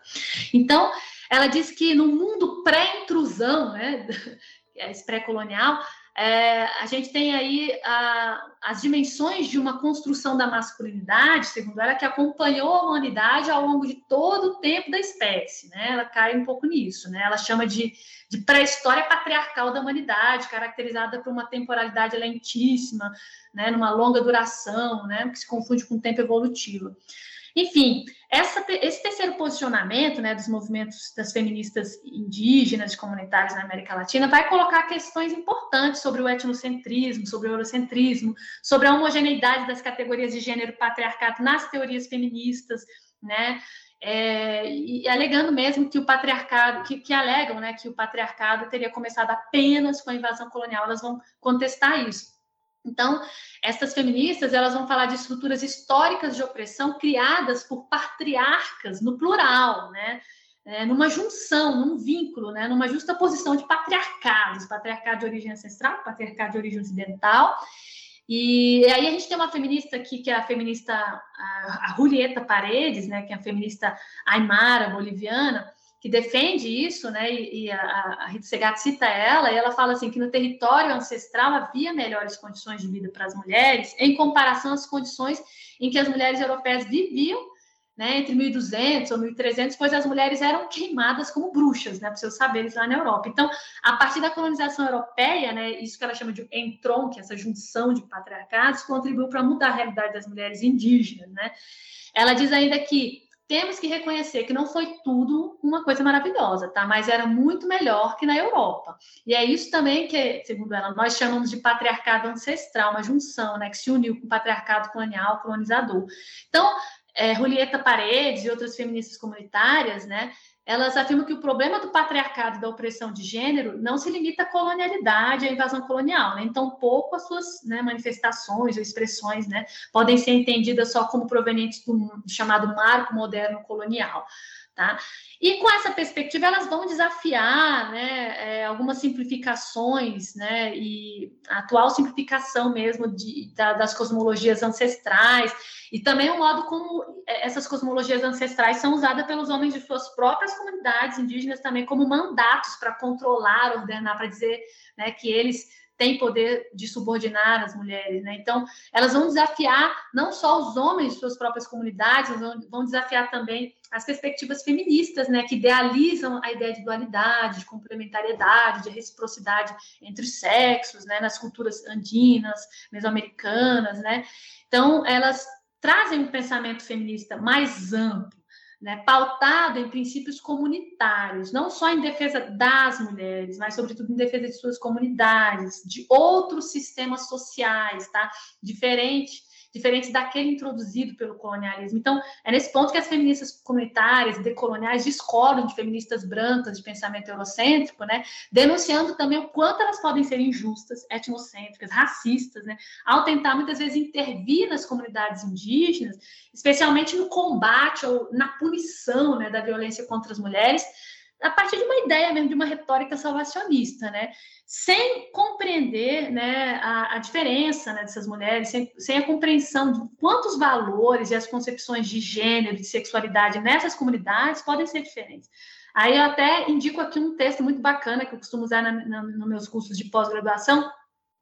Então, ela diz que no mundo pré-intrusão, né, esse pré-colonial, é, a gente tem aí a, as dimensões de uma construção da masculinidade, segundo ela, que acompanhou a humanidade ao longo de todo o tempo da espécie, né? Ela cai um pouco nisso, né? Ela chama de, de pré-história patriarcal da humanidade, caracterizada por uma temporalidade lentíssima, né? Numa longa duração, né? Que se confunde com o tempo evolutivo. Enfim, essa, esse terceiro posicionamento né, dos movimentos das feministas indígenas e comunitárias na América Latina vai colocar questões importantes sobre o etnocentrismo, sobre o eurocentrismo, sobre a homogeneidade das categorias de gênero patriarcado nas teorias feministas, né? É, e alegando mesmo que o patriarcado, que, que, alegam né, que o patriarcado teria começado apenas com a invasão colonial, elas vão contestar isso. Então, essas feministas elas vão falar de estruturas históricas de opressão criadas por patriarcas no plural, né? É, numa junção, num vínculo, né? numa justa posição de patriarcados, patriarcado de origem ancestral, patriarcado de origem ocidental. E aí a gente tem uma feminista aqui, que é a feminista a, Julieta Paredes, né? que é a feminista aimara boliviana, que defende isso, né? E, e a, a Rita Segato cita ela, e ela fala assim que no território ancestral havia melhores condições de vida para as mulheres em comparação às condições em que as mulheres europeias viviam, né? Entre 1200 ou 1300, pois as mulheres eram queimadas como bruxas, né? Para seus saberes lá na Europa. Então, a partir da colonização europeia, né? Isso que ela chama de entronque, essa junção de patriarcados, contribuiu para mudar a realidade das mulheres indígenas, né? Ela diz ainda que temos que reconhecer que não foi tudo uma coisa maravilhosa, tá? Mas era muito melhor que na Europa. E é isso também que, segundo ela, nós chamamos de patriarcado ancestral, uma junção, né, que se uniu com o patriarcado colonial, colonizador. Então, é, Julieta Paredes e outras feministas comunitárias, né, elas afirmam que o problema do patriarcado e da opressão de gênero não se limita à colonialidade, à invasão colonial, né? Então, pouco as suas né, manifestações ou expressões né, podem ser entendidas só como provenientes do, do chamado marco moderno colonial. Tá? E com essa perspectiva, elas vão desafiar né, é, algumas simplificações, né, e a atual simplificação mesmo de, da, das cosmologias ancestrais, e também o modo como essas cosmologias ancestrais são usadas pelos homens de suas próprias comunidades indígenas também como mandatos para controlar, ordenar, para dizer né, que eles têm poder de subordinar as mulheres, né? Então, elas vão desafiar não só os homens de suas próprias comunidades, vão, vão desafiar também as perspectivas feministas, né, que idealizam a ideia de dualidade, de complementariedade, de reciprocidade entre os sexos, né, nas culturas andinas, mesoamericanas, né? Então, elas trazem um pensamento feminista mais amplo, né, pautado em princípios comunitários, não só em defesa das mulheres, mas sobretudo em defesa de suas comunidades, de outros sistemas sociais, tá? Diferente diferentes daquele introduzido pelo colonialismo. Então, é nesse ponto que as feministas comunitárias, decoloniais, discordam de feministas brancas de pensamento eurocêntrico, né, denunciando também o quanto elas podem ser injustas, etnocêntricas, racistas, né, ao tentar muitas vezes intervir nas comunidades indígenas, especialmente no combate ou na punição né, da violência contra as mulheres, a partir de uma ideia mesmo, de uma retórica salvacionista, né? Sem compreender né, a, a diferença né, dessas mulheres, sem, sem, a compreensão de quantos valores e as concepções de gênero, de sexualidade nessas comunidades podem ser diferentes. Aí eu até indico aqui um texto muito bacana que eu costumo usar nos meus cursos de pós-graduação,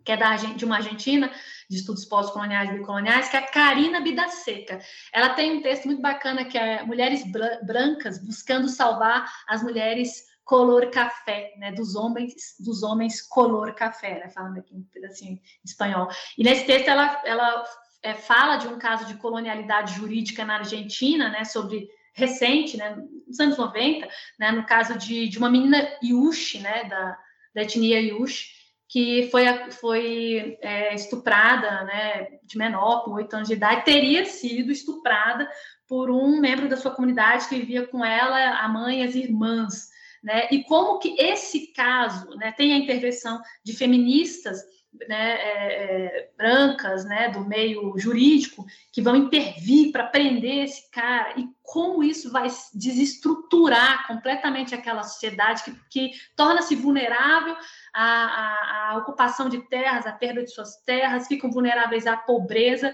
que é da, de uma argentina, de estudos pós-coloniais e decoloniais, que é a Karina Bidaseca. Ela tem um texto muito bacana que é Mulheres Brancas buscando salvar as mulheres color café, né, dos homens, dos homens color café, né, falando aqui um pedacinho em espanhol. E nesse texto ela, ela é, fala de um caso de colonialidade jurídica na Argentina, né, sobre recente, né, nos anos 90, né, no caso de, de uma menina Yushi, né, da, da etnia Yushi, que foi, foi é, estuprada, né, de menor, com oito anos de idade, teria sido estuprada por um membro da sua comunidade que vivia com ela, a mãe e as irmãs, né? E como que esse caso, né, tem a intervenção de feministas né, é, é, brancas, né, do meio jurídico, que vão intervir para prender esse cara e como isso vai desestruturar completamente aquela sociedade que, que torna-se vulnerável à, à, à, ocupação de terras, à perda de suas terras, ficam vulneráveis à pobreza,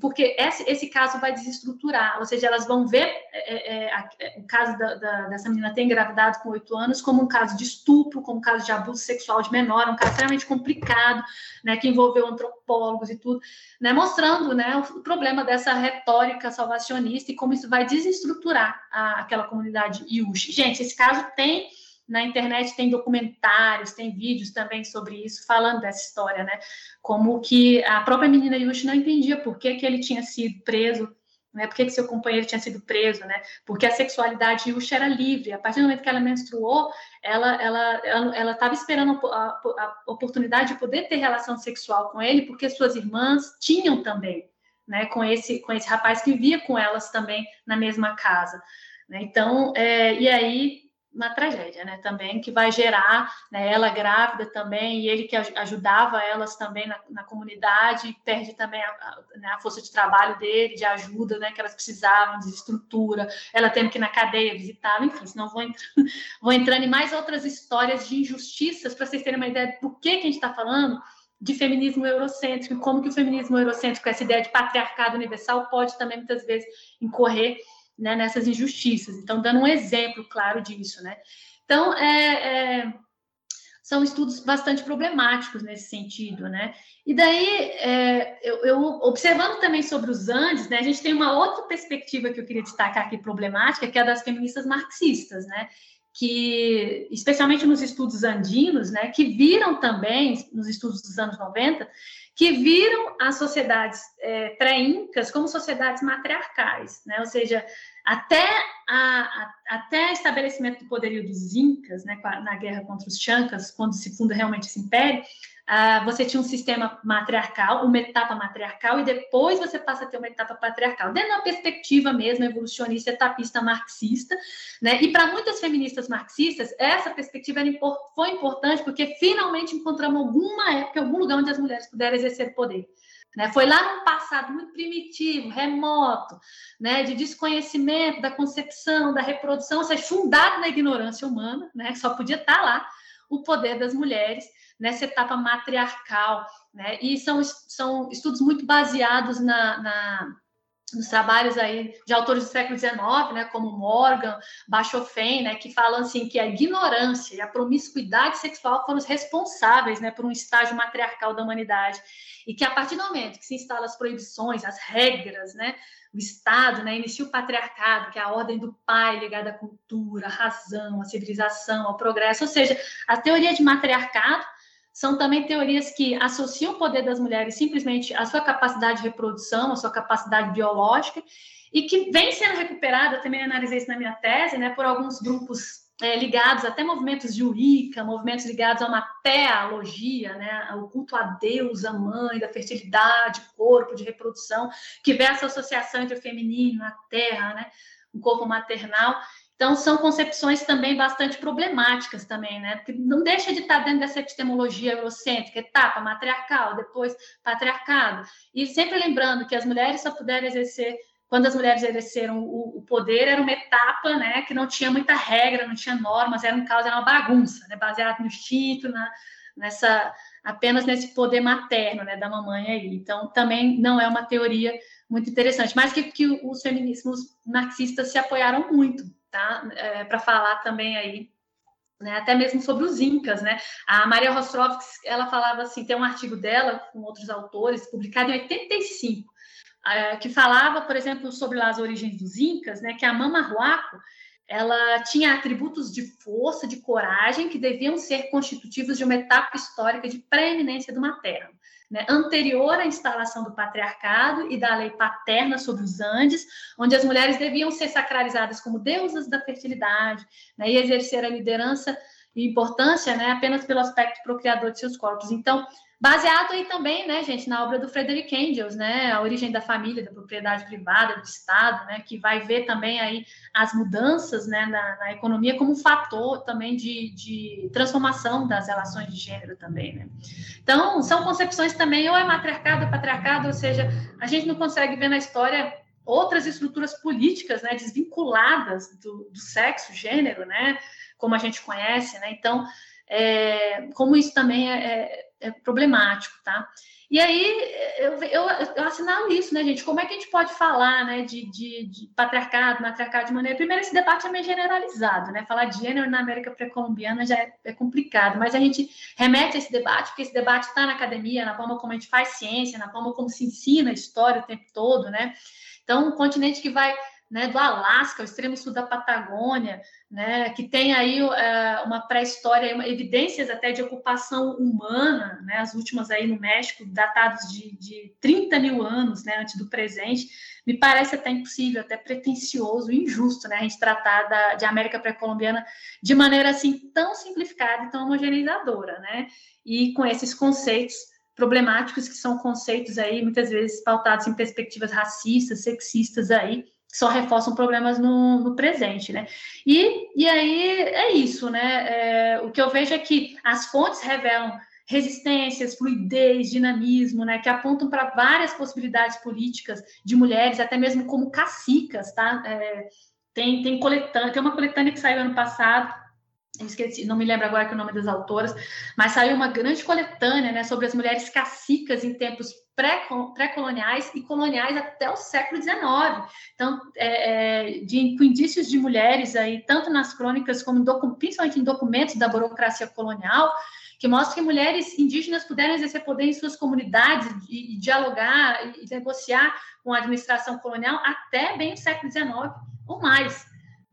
porque esse, esse caso vai desestruturar, ou seja, elas vão ver é, é, é, o caso da, da, dessa menina ter engravidado com oito anos como um caso de estupro, como um caso de abuso sexual de menor, um caso extremamente complicado, né, que envolveu antropólogos e tudo, né, mostrando né, o problema dessa retórica salvacionista e como isso vai desestruturar estruturar a, aquela comunidade Yush. Gente, esse caso tem na internet tem documentários, tem vídeos também sobre isso, falando dessa história, né? Como que a própria menina Yush não entendia por que, que ele tinha sido preso, né? Por que, que seu companheiro tinha sido preso, né? Porque a sexualidade Yush era livre. A partir do momento que ela menstruou, ela ela ela estava esperando a, a oportunidade de poder ter relação sexual com ele, porque suas irmãs tinham também né, com esse com esse rapaz que vivia com elas também na mesma casa. Né? Então, é, e aí uma tragédia, né, também que vai gerar, né, ela grávida também e ele que ajudava elas também na, na comunidade perde também a, a, né, a, força de trabalho dele, de ajuda, né, que elas precisavam de estrutura, ela tendo que ir na cadeia visitar, enfim, senão vou entrando, vou entrando em mais outras histórias de injustiças para vocês terem uma ideia do que que a gente está falando de feminismo eurocêntrico e como que o feminismo eurocêntrico, essa ideia de patriarcado universal, pode também muitas vezes incorrer né, nessas injustiças. Então, dando um exemplo claro disso, né? Então, é, é, são estudos bastante problemáticos nesse sentido, né? E daí, é, eu, eu, observando também sobre os Andes, né, a gente tem uma outra perspectiva que eu queria destacar aqui problemática, que é a das feministas marxistas, né? Que, especialmente nos estudos andinos, né, que viram também, nos estudos dos anos 90, que viram as sociedades é, pré-incas como sociedades matriarcais, né, ou seja, até, a, a, até estabelecimento do poderio dos incas, né, na guerra contra os chancas, quando se funda realmente esse império, ah, você tinha um sistema matriarcal, uma etapa matriarcal, e depois você passa a ter uma etapa patriarcal, dentro de uma perspectiva mesmo evolucionista, etapista, marxista, né? E para muitas feministas marxistas, essa perspectiva foi importante porque finalmente encontramos alguma época, algum lugar onde as mulheres puderam exercer poder. Né? Foi lá num passado muito primitivo, remoto, né? de desconhecimento da concepção, da reprodução, ou seja, fundado na ignorância humana, né? só podia estar lá o poder das mulheres nessa etapa matriarcal. Né? E são, são estudos muito baseados na, na nos trabalhos aí de autores do século XIX, né, como Morgan, Bachofen, né, que falam assim que a ignorância e a promiscuidade sexual foram os responsáveis, né, por um estágio matriarcal da humanidade. E que a partir do momento que se instalam as proibições, as regras, né, o Estado, né, inicia o patriarcado, que é a ordem do pai ligada à cultura, à razão, à civilização, ao progresso, ou seja, a teoria de matriarcado são também teorias que associam o poder das mulheres simplesmente à sua capacidade de reprodução, à sua capacidade biológica, e que vem sendo recuperada, também analisei isso na minha tese, né, por alguns grupos é, ligados até movimentos de Wicca, movimentos ligados a uma teologia, né, ao culto a Deus, a mãe, da fertilidade, corpo, de reprodução, que vê essa associação entre o feminino, a terra, né, o corpo maternal, então, são concepções também bastante problemáticas também, né? Porque não deixa de estar dentro dessa epistemologia eurocêntrica, etapa matriarcal, depois patriarcado. E sempre lembrando que as mulheres só puderam exercer, quando as mulheres exerceram o, poder, era uma etapa, né? Que não tinha muita regra, não tinha normas, era um caos, era uma bagunça, né? Baseado no instinto, na, nessa apenas nesse poder materno, né? Da mamãe aí. Então, também não é uma teoria muito interessante, mas que, que os feminismos marxistas se apoiaram muito tá? É, para falar também aí, né? Até mesmo sobre os incas, né? A Maria Rostrovski, ela falava assim, tem um artigo dela com outros autores publicado em 85, é, que falava, por exemplo, sobre as origens dos incas, né? Que a Mama Huaco, ela tinha atributos de força, de coragem, que deviam ser constitutivos de uma etapa histórica de preeminência do materno né, anterior à instalação do patriarcado e da lei paterna sobre os Andes, onde as mulheres deviam ser sacralizadas como deusas da fertilidade né, e exercer a liderança e importância né, apenas pelo aspecto procriador de seus corpos. Então, Baseado aí também, né, gente, na obra do Frederick Engels, né, a origem da família, da propriedade privada, do Estado, né, que vai ver também aí as mudanças, né, na, na economia como um fator também de, de, transformação das relações de gênero também, né. Então, são concepções também, ou é matriarcado, ou patriarcado, ou seja, a gente não consegue ver na história outras estruturas políticas, né, desvinculadas do, do sexo, gênero, né, como a gente conhece, né, então, é, como isso também é, é é problemático, tá? E aí eu, eu, eu assinalo isso, né, gente? Como é que a gente pode falar né, de, de, de patriarcado, matriarcado de maneira. Primeiro, esse debate é meio generalizado, né? Falar de gênero na América pré-colombiana já é, é, complicado, mas a gente remete a esse debate, porque esse debate está na academia, na forma como a gente faz ciência, na forma como se ensina a história o tempo todo, né? Então, um continente que vai né, do Alasca, o extremo sul da Patagônia, né, que tem aí uh, uma pré-história, evidências até de ocupação humana, né, as últimas aí no México, datados de, de 30 mil anos né, antes do presente, me parece até impossível, até pretencioso, injusto, né, a gente tratar da, de América pré-colombiana de maneira assim tão simplificada e tão homogeneizadora, né, e com esses conceitos problemáticos que são conceitos aí muitas vezes pautados em perspectivas racistas, sexistas aí, só reforçam problemas no, no, presente, né? E, e aí é isso, né? É, o que eu vejo é que as fontes revelam resistências, fluidez, dinamismo, né? Que apontam para várias possibilidades políticas de mulheres, até mesmo como cacicas, tá? É, tem, tem coletânea, tem uma coletânea que saiu ano passado, esqueci, não me lembro agora que o nome das autoras, mas saiu uma grande coletânea, né? Sobre as mulheres cacicas em tempos pré-coloniais e coloniais até o século XIX. Então, é, é, de, com indícios de mulheres aí, tanto nas crônicas como principalmente em documentos da burocracia colonial, que mostram que mulheres indígenas puderam exercer poder em suas comunidades e, e dialogar e negociar com a administração colonial até bem o século XIX ou mais.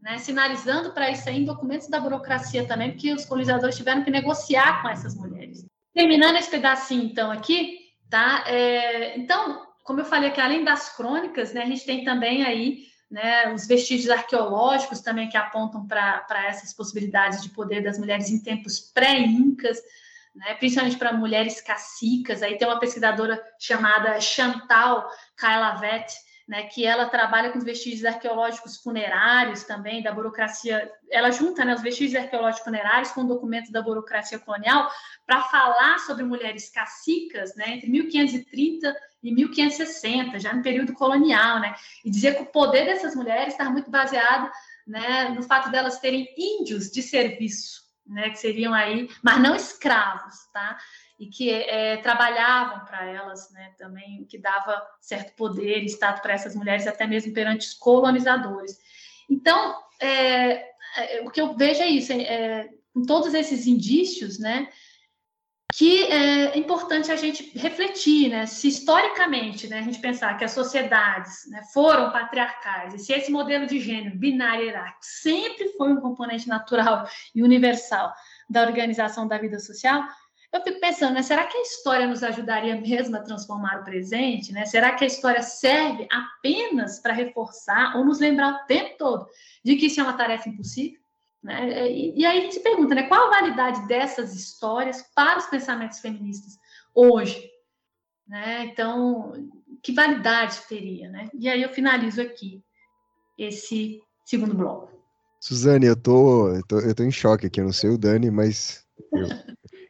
Né, sinalizando para isso aí em documentos da burocracia também, porque os colonizadores tiveram que negociar com essas mulheres. Terminando esse pedacinho, então, aqui, Tá? É, então, como eu falei aqui, além das crônicas, né, a gente tem também aí né, os vestígios arqueológicos também que apontam para essas possibilidades de poder das mulheres em tempos pré-incas, né, principalmente para mulheres cacicas. Aí tem uma pesquisadora chamada Chantal Kailavet, né, que ela trabalha com os vestígios arqueológicos funerários também, da burocracia. Ela junta né, os vestígios arqueológicos funerários com documentos da burocracia colonial para falar sobre mulheres cacicas né, entre 1530 e 1560, já no período colonial, né, e dizer que o poder dessas mulheres está muito baseado né, no fato delas terem índios de serviço, né, que seriam aí, mas não escravos, tá? E que é, trabalhavam para elas, né, também, o que dava certo poder e status para essas mulheres, até mesmo perante os colonizadores. Então, é, é, o que eu vejo é isso, é, é com todos esses indícios, né, que é importante a gente refletir, né, se historicamente, né, a gente pensar que as sociedades né, foram patriarcais, e se esse modelo de gênero binário hierárquico sempre foi um componente natural e universal da organização da vida social, eu fico pensando, né, será que a história nos ajudaria mesmo a transformar o presente? Né? Será que a história serve apenas para reforçar ou nos lembrar o tempo todo de que isso é uma tarefa impossível? Né? E, e aí a gente se pergunta, né, qual a validade dessas histórias para os pensamentos feministas hoje? Né? Então, que validade teria? Né? E aí eu finalizo aqui esse segundo bloco. Suzane, eu tô, eu tô, eu tô em choque aqui, eu não sei o Dani, mas eu,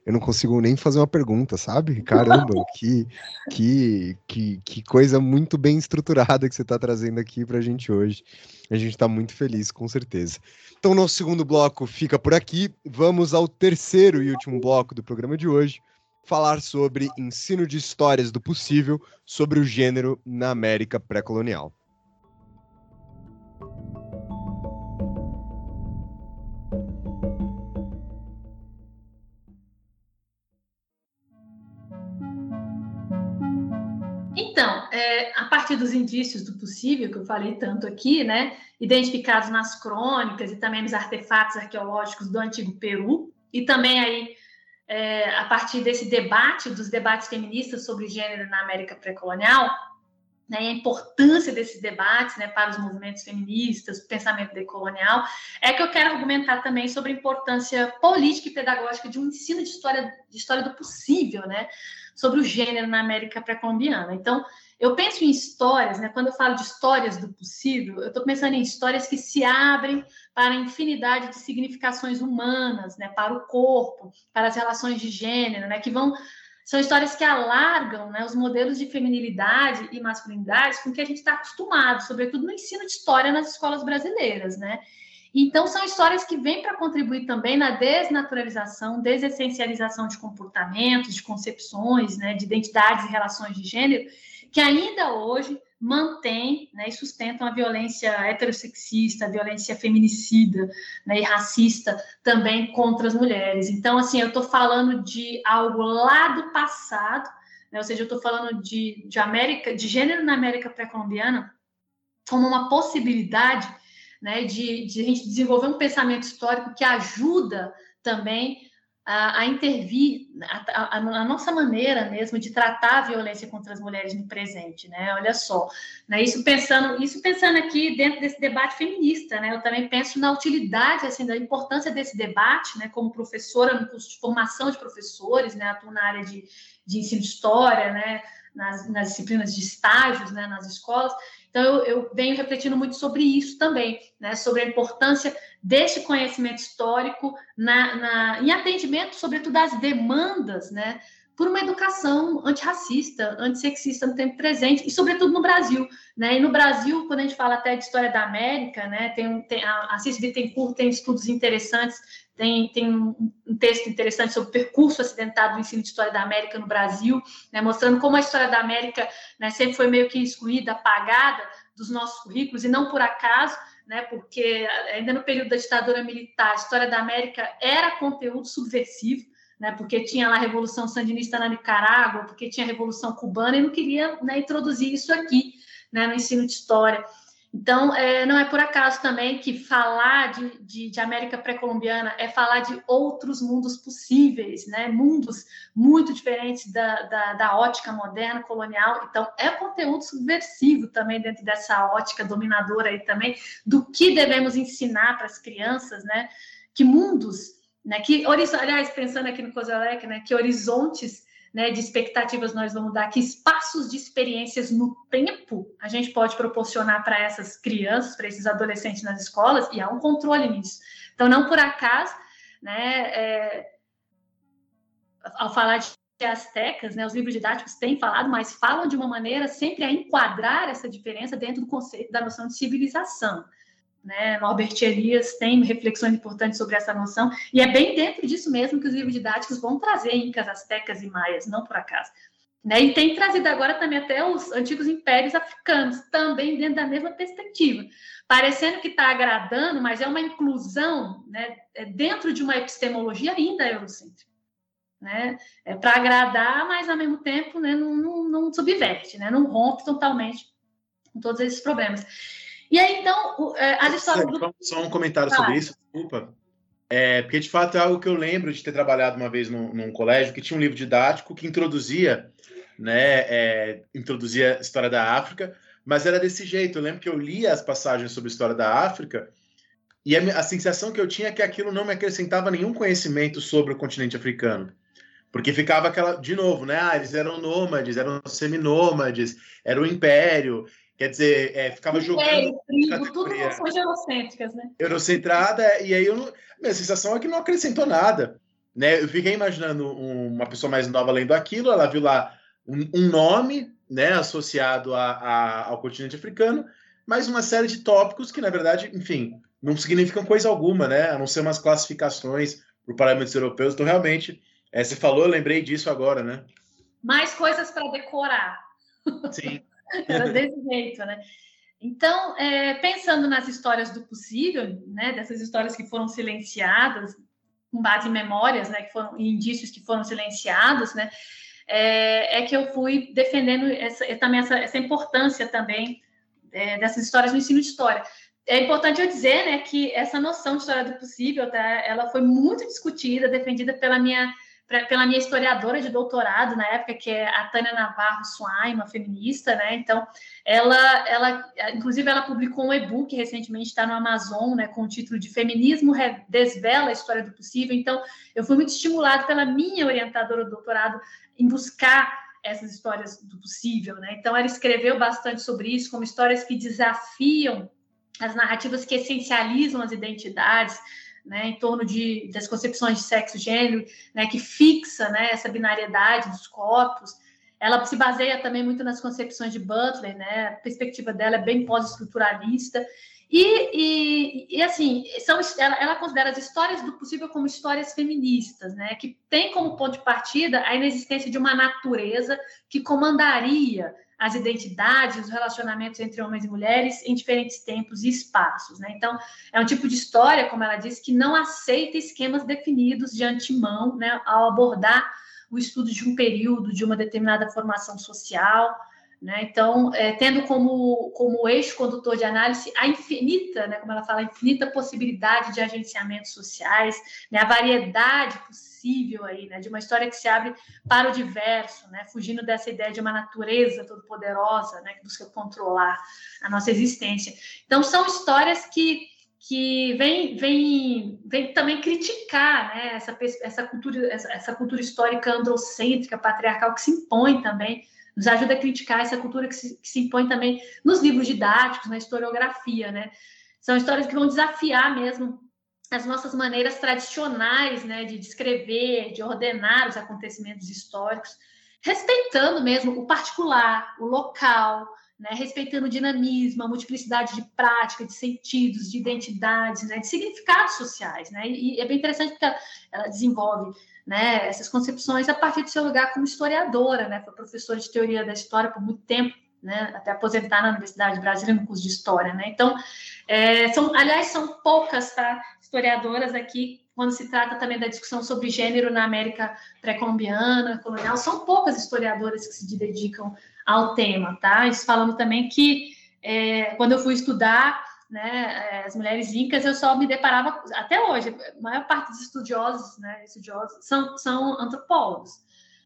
eu não consigo nem fazer uma pergunta, sabe? Caramba, que, que, que, que coisa muito bem estruturada que você está trazendo aqui para a gente hoje. A gente está muito feliz, com certeza. Então, nosso segundo bloco fica por aqui. Vamos ao terceiro e último bloco do programa de hoje, falar sobre ensino de histórias do possível sobre o gênero na América pré-colonial. Então, é, a partir dos indícios do possível, que eu falei tanto aqui, né, identificados nas crônicas e também nos artefatos arqueológicos do Antigo Peru, e também aí é, a partir desse debate, dos debates feministas sobre gênero na América pré-colonial, né, e a importância desses debates né, para os movimentos feministas, o pensamento decolonial, é que eu quero argumentar também sobre a importância política e pedagógica de um ensino de história, de história do possível, né, sobre o gênero na América pré-colombiana. Então, eu penso em histórias, né, quando eu falo de histórias do possível, eu estou pensando em histórias que se abrem para a infinidade de significações humanas, né, para o corpo, para as relações de gênero, né, que vão são histórias que alargam né, os modelos de feminilidade e masculinidade com que a gente está acostumado, sobretudo no ensino de história nas escolas brasileiras, né? Então, são histórias que vêm para contribuir também na desnaturalização, desessencialização de comportamentos, de concepções, né, de identidades e relações de gênero, que ainda hoje mantém né, e sustentam a violência heterossexista, a violência feminicida né, e racista também contra as mulheres. Então, assim, eu estou falando de algo lá do passado, né, ou seja, eu estou falando de, de América, de gênero na América pré-colombiana como uma possibilidade né, de, de a gente desenvolver um pensamento histórico que ajuda também a, a intervir a, a, a, nossa maneira mesmo de tratar a violência contra as mulheres no presente, né? Olha só, né? Isso pensando, isso pensando aqui dentro desse debate feminista, né? Eu também penso na utilidade, assim, da importância desse debate, né? Como professora no curso de formação de professores, né? Atuo na área de, de ensino de história, né? Nas, nas disciplinas de estágios, né? Nas escolas. Então, eu, venho refletindo muito sobre isso também, né? sobre a importância deste conhecimento histórico na, na, em atendimento, sobretudo, às demandas, né? Por uma educação antirracista, antissexista no tempo presente, e sobretudo no Brasil. Né? E no Brasil, quando a gente fala até de história da América, né? tem, tem, a Cis Bittencourt tem estudos interessantes, tem, tem um, um texto interessante sobre o percurso acidentado do ensino de história da América no Brasil, né? mostrando como a história da América né, sempre foi meio que excluída, apagada dos nossos currículos, e não por acaso, né, porque ainda no período da ditadura militar, a história da América era conteúdo subversivo, né, porque tinha lá a Revolução Sandinista na Nicarágua, porque tinha a Revolução Cubana, e não queria né, introduzir isso aqui né, no ensino de história. Então, é, não é por acaso também que falar de, de, de América pré-colombiana é falar de outros mundos possíveis, né? mundos muito diferentes da, da, da, ótica moderna colonial. Então, é conteúdo subversivo também dentro dessa ótica dominadora aí também, do que devemos ensinar para as crianças, né? que mundos né? Que, aliás, pensando aqui no Kozalek, né? Que horizontes né, de expectativas nós vamos dar, que espaços de experiências no tempo a gente pode proporcionar para essas crianças, para esses adolescentes nas escolas, e há um controle nisso. Então, não por acaso, né, é, ao falar de astecas, né, os livros didáticos têm falado, mas falam de uma maneira sempre a enquadrar essa diferença dentro do conceito da noção de civilização. Né? Norbert Elias tem reflexões importantes sobre essa noção, e é bem dentro disso mesmo que os livros didáticos vão trazer incas, astecas e maias, não por acaso. Né? E tem trazido agora também até os antigos impérios africanos, também dentro da mesma perspectiva. Parecendo que está agradando, mas é uma inclusão né, é dentro de uma epistemologia ainda eurocêntrica. Né? É para agradar, mas ao mesmo tempo né, não, não, não subverte, né? não rompe totalmente com todos esses problemas. E aí, então, é, as histórias do... Só um comentário ah. sobre isso, desculpa. É, porque, de fato, é algo que eu lembro de ter trabalhado uma vez num, num colégio que tinha um livro didático que introduzia, né, é, introduzia a história da África, mas era desse jeito. Eu lembro que eu lia as passagens sobre a história da África e a, a sensação que eu tinha é que aquilo não me acrescentava nenhum conhecimento sobre o continente africano. Porque ficava aquela, de novo, né? Ah, eles eram nômades, eram seminômades, era o império. Quer dizer, é, ficava jogando. É, trigo, tudo noções eurocêntricas, né? Eurocentrada, e aí eu minha sensação é que não acrescentou nada. Né? Eu fiquei imaginando um, uma pessoa mais nova lendo aquilo, ela viu lá um, um nome né, associado a, a, ao continente africano, mas uma série de tópicos que, na verdade, enfim, não significam coisa alguma, né? A não ser umas classificações por parâmetros europeus. Então, realmente, é, você falou, eu lembrei disso agora, né? Mais coisas para decorar. Sim. Era desse jeito, né? Então, é, pensando nas histórias do possível, né, dessas histórias que foram silenciadas, com base em memórias, né, que foram em indícios que foram silenciados, né, é, é que eu fui defendendo essa, também essa, essa importância também é, dessas histórias no ensino de história. É importante eu dizer, né, que essa noção de história do possível, tá, ela foi muito discutida, defendida pela minha pra, pela minha historiadora de doutorado na época, que é a Tânia Navarro Swain, uma feminista, né? Então, ela, ela, inclusive, ela publicou um e-book recentemente, está no Amazon, né, com o título de Feminismo Desvela a História do Possível. Então, eu fui muito estimulada pela minha orientadora do doutorado em buscar essas histórias do possível, né? Então, ela escreveu bastante sobre isso, como histórias que desafiam as narrativas que essencializam as identidades, né, em torno de, das concepções de sexo e gênero, né, que fixa né, essa binariedade dos corpos. Ela se baseia também muito nas concepções de Butler, né, a perspectiva dela é bem pós-estruturalista. E, e, e, assim, são, ela, ela, considera as histórias do possível como histórias feministas, né, que tem como ponto de partida a inexistência de uma natureza que comandaria as identidades, os relacionamentos entre homens e mulheres em diferentes tempos e espaços. Né? Então, é um tipo de história, como ela disse, que não aceita esquemas definidos de antemão né, ao abordar o estudo de um período, de uma determinada formação social. Né? Então, é, tendo como, como eixo condutor de análise a infinita, né, como ela fala, a infinita possibilidade de agenciamentos sociais, né, a variedade possível aí, né, de uma história que se abre para o diverso, né, fugindo dessa ideia de uma natureza todo-poderosa, né, que busca controlar a nossa existência. Então, são histórias que que vem, vem, vem também criticar né, essa, essa, cultura, essa, essa cultura histórica androcêntrica, patriarcal, que se impõe também nos ajuda a criticar essa cultura que se, que se impõe também nos livros didáticos, na historiografia, né? São histórias que vão desafiar mesmo as nossas maneiras tradicionais, né, de descrever, de ordenar os acontecimentos históricos, respeitando mesmo o particular, o local, né, respeitando o dinamismo, a multiplicidade de práticas, de sentidos, de identidades, né, de significados sociais, né, e é bem interessante porque ela, ela desenvolve né, essas concepções a partir do seu lugar como historiadora, né, foi professora de teoria da história por muito tempo, né, até aposentar na Universidade de Brasília no curso de história, né, então, é, são, aliás, são poucas tá, historiadoras aqui quando se trata também da discussão sobre gênero na América pré-colombiana, colonial, são poucas historiadoras que se dedicam ao tema, tá? Isso falando também que é, quando eu fui estudar né, é, as mulheres incas, eu só me deparava, até hoje, a maior parte dos estudiosos, né, estudiosos são, são antropólogos.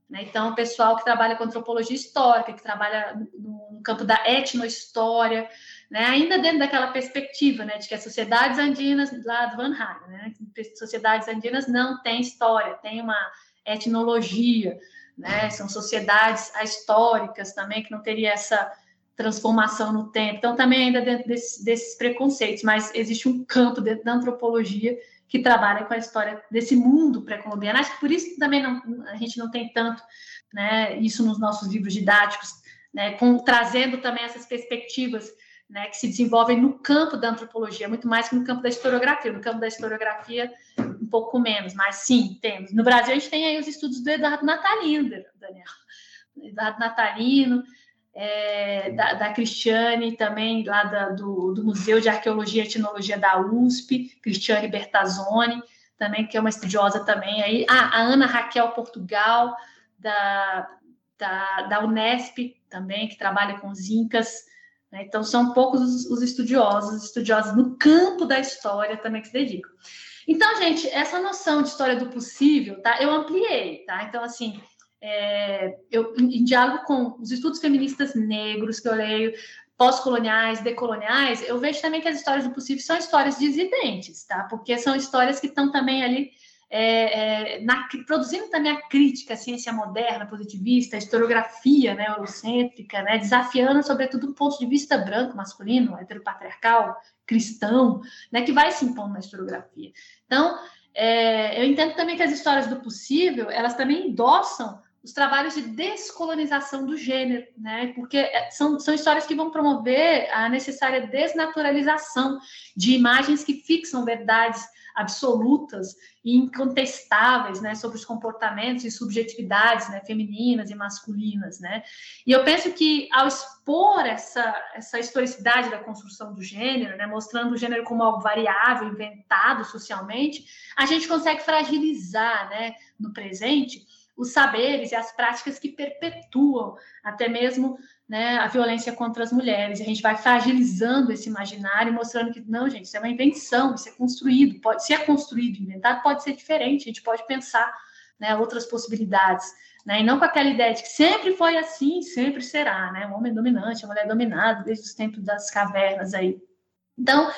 Né? Então, o pessoal que trabalha com antropologia histórica, que trabalha no, campo da etnohistória, né, ainda dentro daquela perspectiva, né, de que as sociedades andinas, lá do Van Hagen, né, sociedades andinas não têm história, tem uma etnologia, né, são sociedades históricas também, que não teria essa transformação no tempo. Então, também ainda dentro desse, desses preconceitos, mas existe um campo dentro da antropologia que trabalha com a história desse mundo pré-colombiano. Acho que por isso também não, a gente não tem tanto né, isso nos nossos livros didáticos, né, com, trazendo também essas perspectivas né, que se desenvolvem no campo da antropologia, muito mais que no campo da historiografia. No campo da historiografia, um pouco menos, mas sim, temos. No Brasil, a gente tem aí os estudos do Eduardo Natalino, Daniel. Eduardo Natalino, é, da, da, Cristiane, também lá da, do, do, Museu de Arqueologia e Etnologia da USP, Cristiane Bertazzoni, também, que é uma estudiosa também aí. Ah, a Ana Raquel Portugal, da, da, da Unesp, também, que trabalha com os Incas, né? Então, são poucos os, os estudiosos, estudiosos no campo da história também que se dedicam. Então, gente, essa noção de história do possível, tá? Eu ampliei, tá? Então, assim, é, eu, em, diálogo com os estudos feministas negros que eu leio, pós-coloniais, decoloniais, eu vejo também que as histórias do possível são histórias dissidentes, tá? Porque são histórias que estão também ali é, é, na, produzindo também a crítica à ciência moderna, positivista, a historiografia né, eurocêntrica, né, desafiando, sobretudo, do ponto de vista branco, masculino, heteropatriarcal, cristão, né, que vai se impondo na historiografia. Então, é, eu entendo também que as histórias do possível, elas também endossam os trabalhos de descolonização do gênero, né? Porque é, são, são histórias que vão promover a necessária desnaturalização de imagens que fixam verdades absolutas e incontestáveis, né, sobre os comportamentos e subjetividades, né, femininas e masculinas, né? E eu penso que ao expor essa essa historicidade da construção do gênero, né, mostrando o gênero como algo variável, inventado socialmente, a gente consegue fragilizar, né, no presente os saberes e as práticas que perpetuam até mesmo né, a violência contra as mulheres. A gente vai fragilizando esse imaginário, mostrando que, não, gente, isso é uma invenção, isso é construído, pode, é construído, inventado, pode ser diferente, a gente pode pensar né, outras possibilidades. Né, e não com aquela ideia de que sempre foi assim, sempre será, né? O homem dominante, a mulher dominada, desde os tempos das cavernas aí. Então,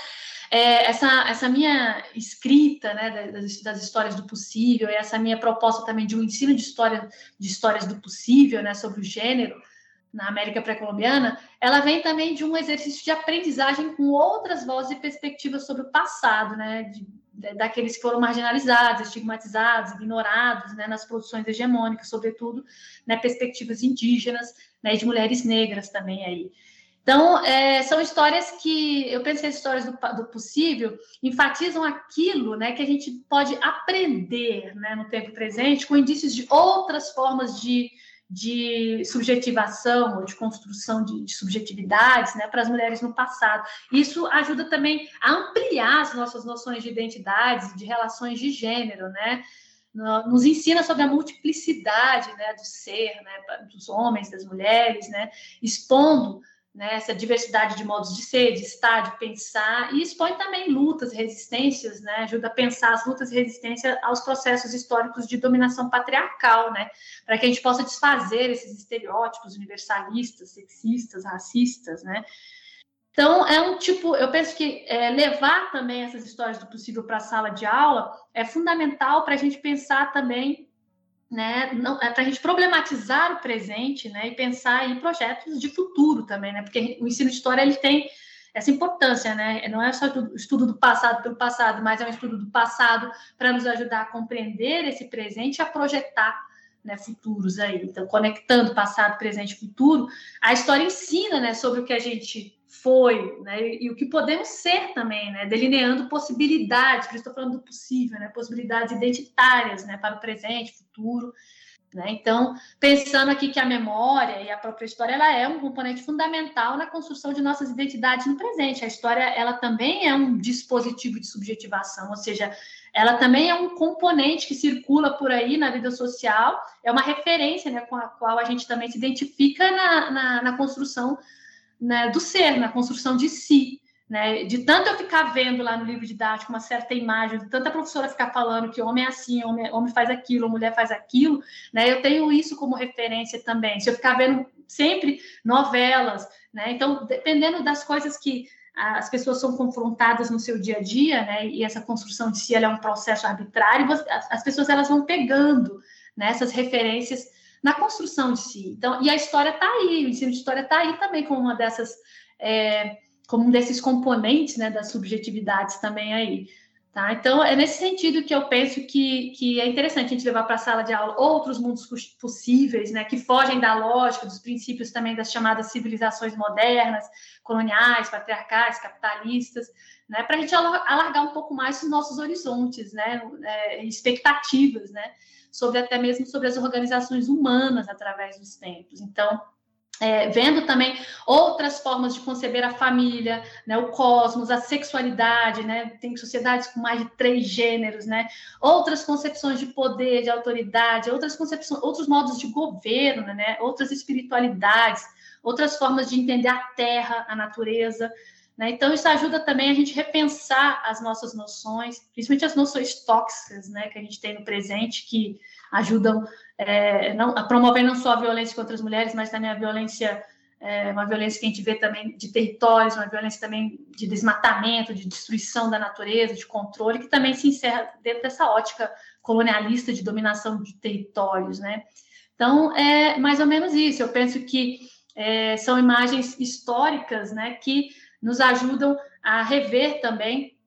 é, essa, essa minha escrita né, das, das, histórias do possível, e essa minha proposta também de um ensino de, história, de histórias do possível, né, sobre o gênero, na América pré-colombiana, ela vem também de um exercício de aprendizagem com outras vozes e perspectivas sobre o passado, né, de, de, daqueles que foram marginalizados, estigmatizados, ignorados, né, nas produções hegemônicas, sobretudo, né, perspectivas indígenas, né, de mulheres negras também aí. Então, é, são histórias que eu penso que as histórias do, do, possível enfatizam aquilo né, que a gente pode aprender né, no tempo presente com indícios de outras formas de, de subjetivação ou de construção de, de subjetividades né, para as mulheres no passado. Isso ajuda também a ampliar as nossas noções de identidades, de relações de gênero, né? nos ensina sobre a multiplicidade né, do ser, né, dos homens, das mulheres, né, expondo né, essa diversidade de modos de ser, de estar, de pensar, e expõe também lutas, resistências, né, ajuda a pensar as lutas e resistência aos processos históricos de dominação patriarcal, né, para que a gente possa desfazer esses estereótipos universalistas, sexistas, racistas, né. Então, é um tipo, eu penso que é, levar também essas histórias do possível para a sala de aula é fundamental para a gente pensar também né, é para a gente problematizar o presente, né, e pensar em projetos de futuro também, né, porque o ensino de história ele tem essa importância, né, não é só estudo do passado pelo passado, mas é um estudo do passado para nos ajudar a compreender esse presente e a projetar né, futuros aí. Então, conectando passado, presente e futuro, a história ensina, né, sobre o que a gente foi, né, e o que podemos ser também, né, delineando possibilidades, por isso estou falando do possível, né, possibilidades identitárias, né, para o presente, futuro, né, então, pensando aqui que a memória e a própria história, ela é um componente fundamental na construção de nossas identidades no presente, a história, ela também é um dispositivo de subjetivação, ou seja, ela também é um componente que circula por aí na vida social, é uma referência, né, com a qual a gente também se identifica na, na, na construção né, do ser, na construção de si. né? De tanto eu ficar vendo lá no livro didático uma certa imagem, de tanta professora ficar falando que homem é assim, homem, homem faz aquilo, mulher faz aquilo, né? Eu tenho isso como referência também. Se eu ficar vendo sempre novelas, né? Então, dependendo das coisas que as pessoas são confrontadas no seu dia a dia, né? E essa construção de si é um processo arbitrário, as pessoas elas vão pegando né, essas referências na construção de si. Então, e a história está aí, o ensino de história está aí também como uma dessas é, como um desses componentes né, das subjetividades também aí. Tá? Então, é nesse sentido que eu penso que, que é interessante a gente levar para a sala de aula outros mundos possíveis, né, que fogem da lógica, dos princípios também das chamadas civilizações modernas, coloniais, patriarcais, capitalistas, né, para a gente alargar um pouco mais os nossos horizontes, né, é, expectativas, né, sobre até mesmo sobre as organizações humanas através dos tempos. Então, é, vendo também outras formas de conceber a família, né, o cosmos, a sexualidade, né, tem sociedades com mais de três gêneros, né, outras concepções de poder, de autoridade, outras concepções, outros modos de governo, né, outras espiritualidades, outras formas de entender a terra, a natureza. Né, então, isso ajuda também a gente repensar as nossas noções, principalmente as noções tóxicas né, que a gente tem no presente, que ajudam é, não, a promover não só a violência contra as mulheres, mas também a violência, é, uma violência que a gente vê também de territórios, uma violência também de desmatamento, de destruição da natureza, de controle, que também se encerra dentro dessa ótica colonialista de dominação de territórios, né? Então, é mais ou menos isso. Eu penso que é, são imagens históricas, né, que nos ajudam a rever também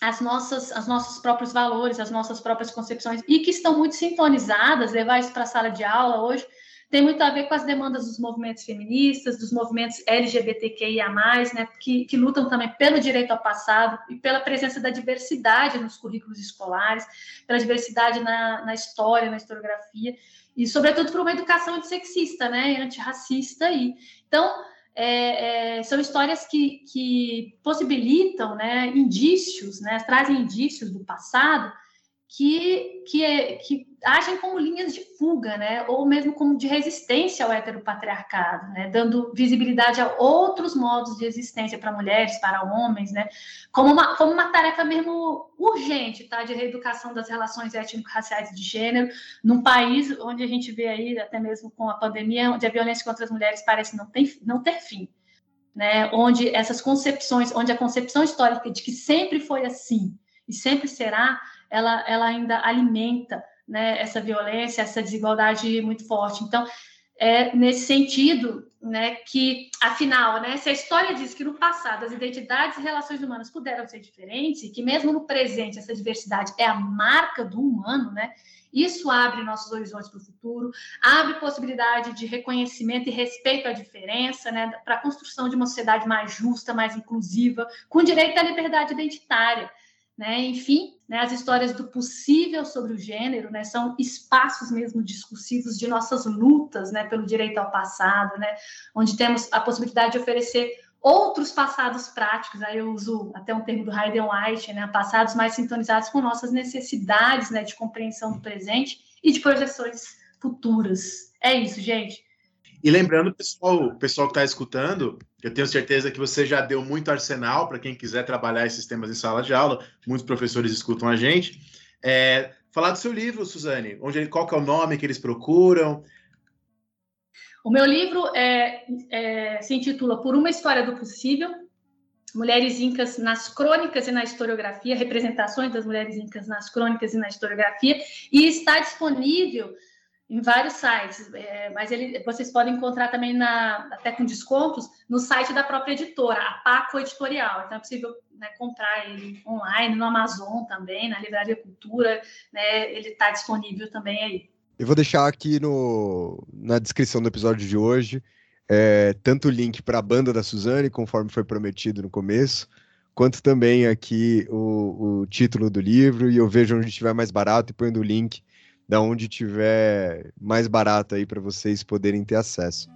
as nossas, os nossos próprios valores, as nossas próprias concepções, e que estão muito sintonizadas, levar isso para a sala de aula hoje, tem muito a ver com as demandas dos movimentos feministas, dos movimentos LGBTQIA+, né, que, que lutam também pelo direito ao passado e pela presença da diversidade nos currículos escolares, pela diversidade na, na história, na historiografia, e sobretudo por uma educação antissexista, né, antirracista aí. Então, é, é, são histórias que, que possibilitam né, indícios, né, trazem indícios do passado que, que, é, que agem como linhas de fuga, né, ou mesmo como de resistência ao heteropatriarcado, né, dando visibilidade a outros modos de existência para mulheres, para homens, né, como uma, como uma tarefa mesmo urgente, tá, de reeducação das relações étnico-raciais de gênero, num país onde a gente vê aí, até mesmo com a pandemia, onde a violência contra as mulheres parece não, tem, não ter fim. Né, onde essas concepções, onde a concepção histórica de que sempre foi assim e sempre será, ela, ela ainda alimenta né, essa violência, essa desigualdade muito forte. Então, é nesse sentido né, que, afinal, né, se a história diz que no passado as identidades e relações humanas puderam ser diferentes, que mesmo no presente essa diversidade é a marca do humano, né, isso abre nossos horizontes para o futuro, abre possibilidade de reconhecimento e respeito à diferença, né, para a construção de uma sociedade mais justa, mais inclusiva, com direito à liberdade identitária. Né? Enfim, né, as histórias do possível sobre o gênero né, são espaços mesmo discursivos de nossas lutas né, pelo direito ao passado, né, onde temos a possibilidade de oferecer outros passados práticos, aí eu uso até um termo do Hayden né, passados mais sintonizados com nossas necessidades né, de compreensão do presente e de projeções futuras. É isso, gente. E lembrando, pessoal, o pessoal que está escutando, eu tenho certeza que você já deu muito arsenal para quem quiser trabalhar esses temas em sala de aula. Muitos professores escutam a gente. É, falar do seu livro, Suzane. Onde, qual que é o nome que eles procuram? O meu livro é, é, se intitula Por uma História do Possível, Mulheres Incas nas Crônicas e na Historiografia, representações das mulheres incas nas crônicas e na historiografia, e está disponível em vários sites, é, mas ele, vocês podem encontrar também na, até com descontos no site da própria editora, a Paco Editorial. Então é possível né, comprar ele online, no Amazon também, na Livraria Cultura, né, ele está disponível também aí. Eu vou deixar aqui no, na descrição do episódio de hoje é, tanto o link para a banda da Suzane, conforme foi prometido no começo, quanto também aqui o, o título do livro, e eu vejo onde estiver mais barato e ponho o link da onde tiver mais barato aí para vocês poderem ter acesso.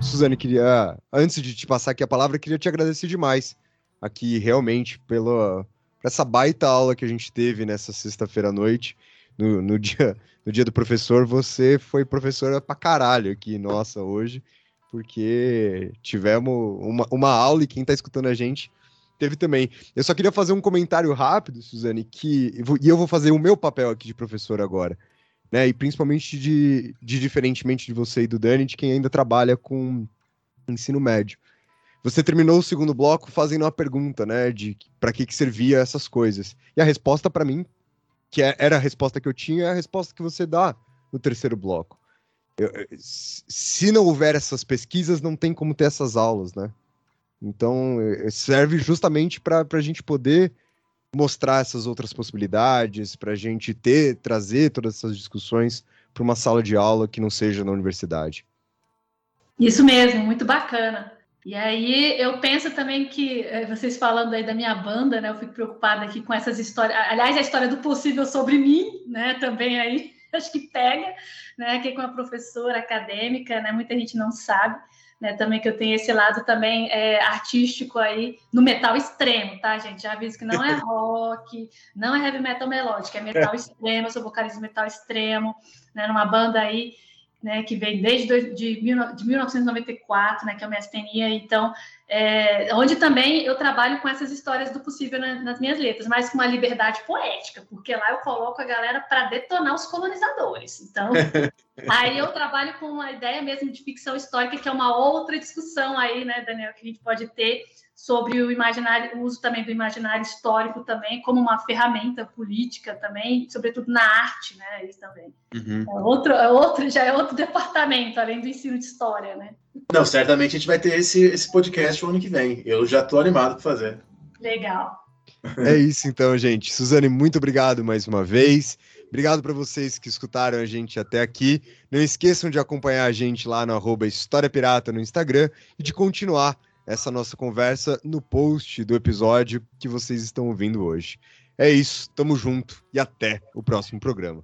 Suzane, queria, antes de te passar aqui a palavra, queria te agradecer demais aqui realmente pela essa baita aula que a gente teve nessa sexta-feira à noite, no, no, dia, no dia do professor. Você foi professora pra caralho aqui, nossa, hoje, porque tivemos uma, uma aula e quem tá escutando a gente teve também. Eu só queria fazer um comentário rápido, Suzane, que e eu vou fazer o meu papel aqui de professor agora, né? E principalmente de, de diferentemente de você e do Dani, de quem ainda trabalha com ensino médio. Você terminou o segundo bloco fazendo uma pergunta, né, de para que que servia essas coisas. E a resposta para mim, que é, era a resposta que eu tinha, é a resposta que você dá no terceiro bloco. Eu, se não houver essas pesquisas, não tem como ter essas aulas, né? Então, é, serve justamente para a gente poder mostrar essas outras possibilidades, para a gente ter, trazer todas essas discussões para uma sala de aula que não seja na universidade. Isso mesmo, muito bacana. E aí eu penso também que eh, vocês falando aí da minha banda, né? Eu fico preocupada aqui com essas histórias. Aliás, a história do possível sobre mim, né? Também aí acho que pega, né? Que com a professora acadêmica, né? Muita gente não sabe né, também que eu tenho esse lado também é, artístico aí no metal extremo, tá, gente? Já aviso que não é rock, não é heavy metal melódico, é metal extremo, eu sou vocalista de metal extremo, né, numa banda aí né, que vem desde de, de 1994, né, que é o Mestenia, então, é, onde também eu trabalho com essas histórias do possível na, nas minhas letras, mas com uma liberdade poética, porque lá eu coloco a galera para detonar os colonizadores. Então, aí eu trabalho com uma ideia mesmo de ficção histórica, que é uma outra discussão aí, né, Daniel, que a gente pode ter sobre o imaginário, o uso também do imaginário histórico também como uma ferramenta política também, sobretudo na arte, né, isso também. Uhum. É outro, é outro, já é outro departamento, além do ensino de história, né. Não, certamente a gente vai ter esse, esse podcast o ano que vem. Eu já estou animado para fazer. Legal. É isso então, gente. Suzane, muito obrigado mais uma vez. Obrigado para vocês que escutaram a gente até aqui. Não esqueçam de acompanhar a gente lá no arroba História Pirata no Instagram e de continuar essa nossa conversa no post do episódio que vocês estão ouvindo hoje. É isso, tamo junto e até o próximo programa.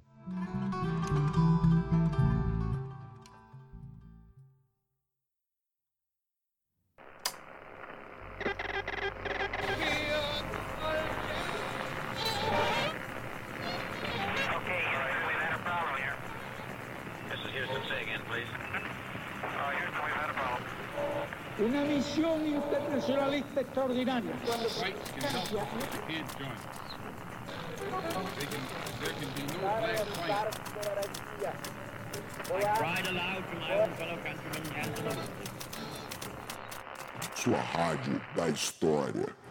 Internacionalista extraordinaria. Sua rádio da história.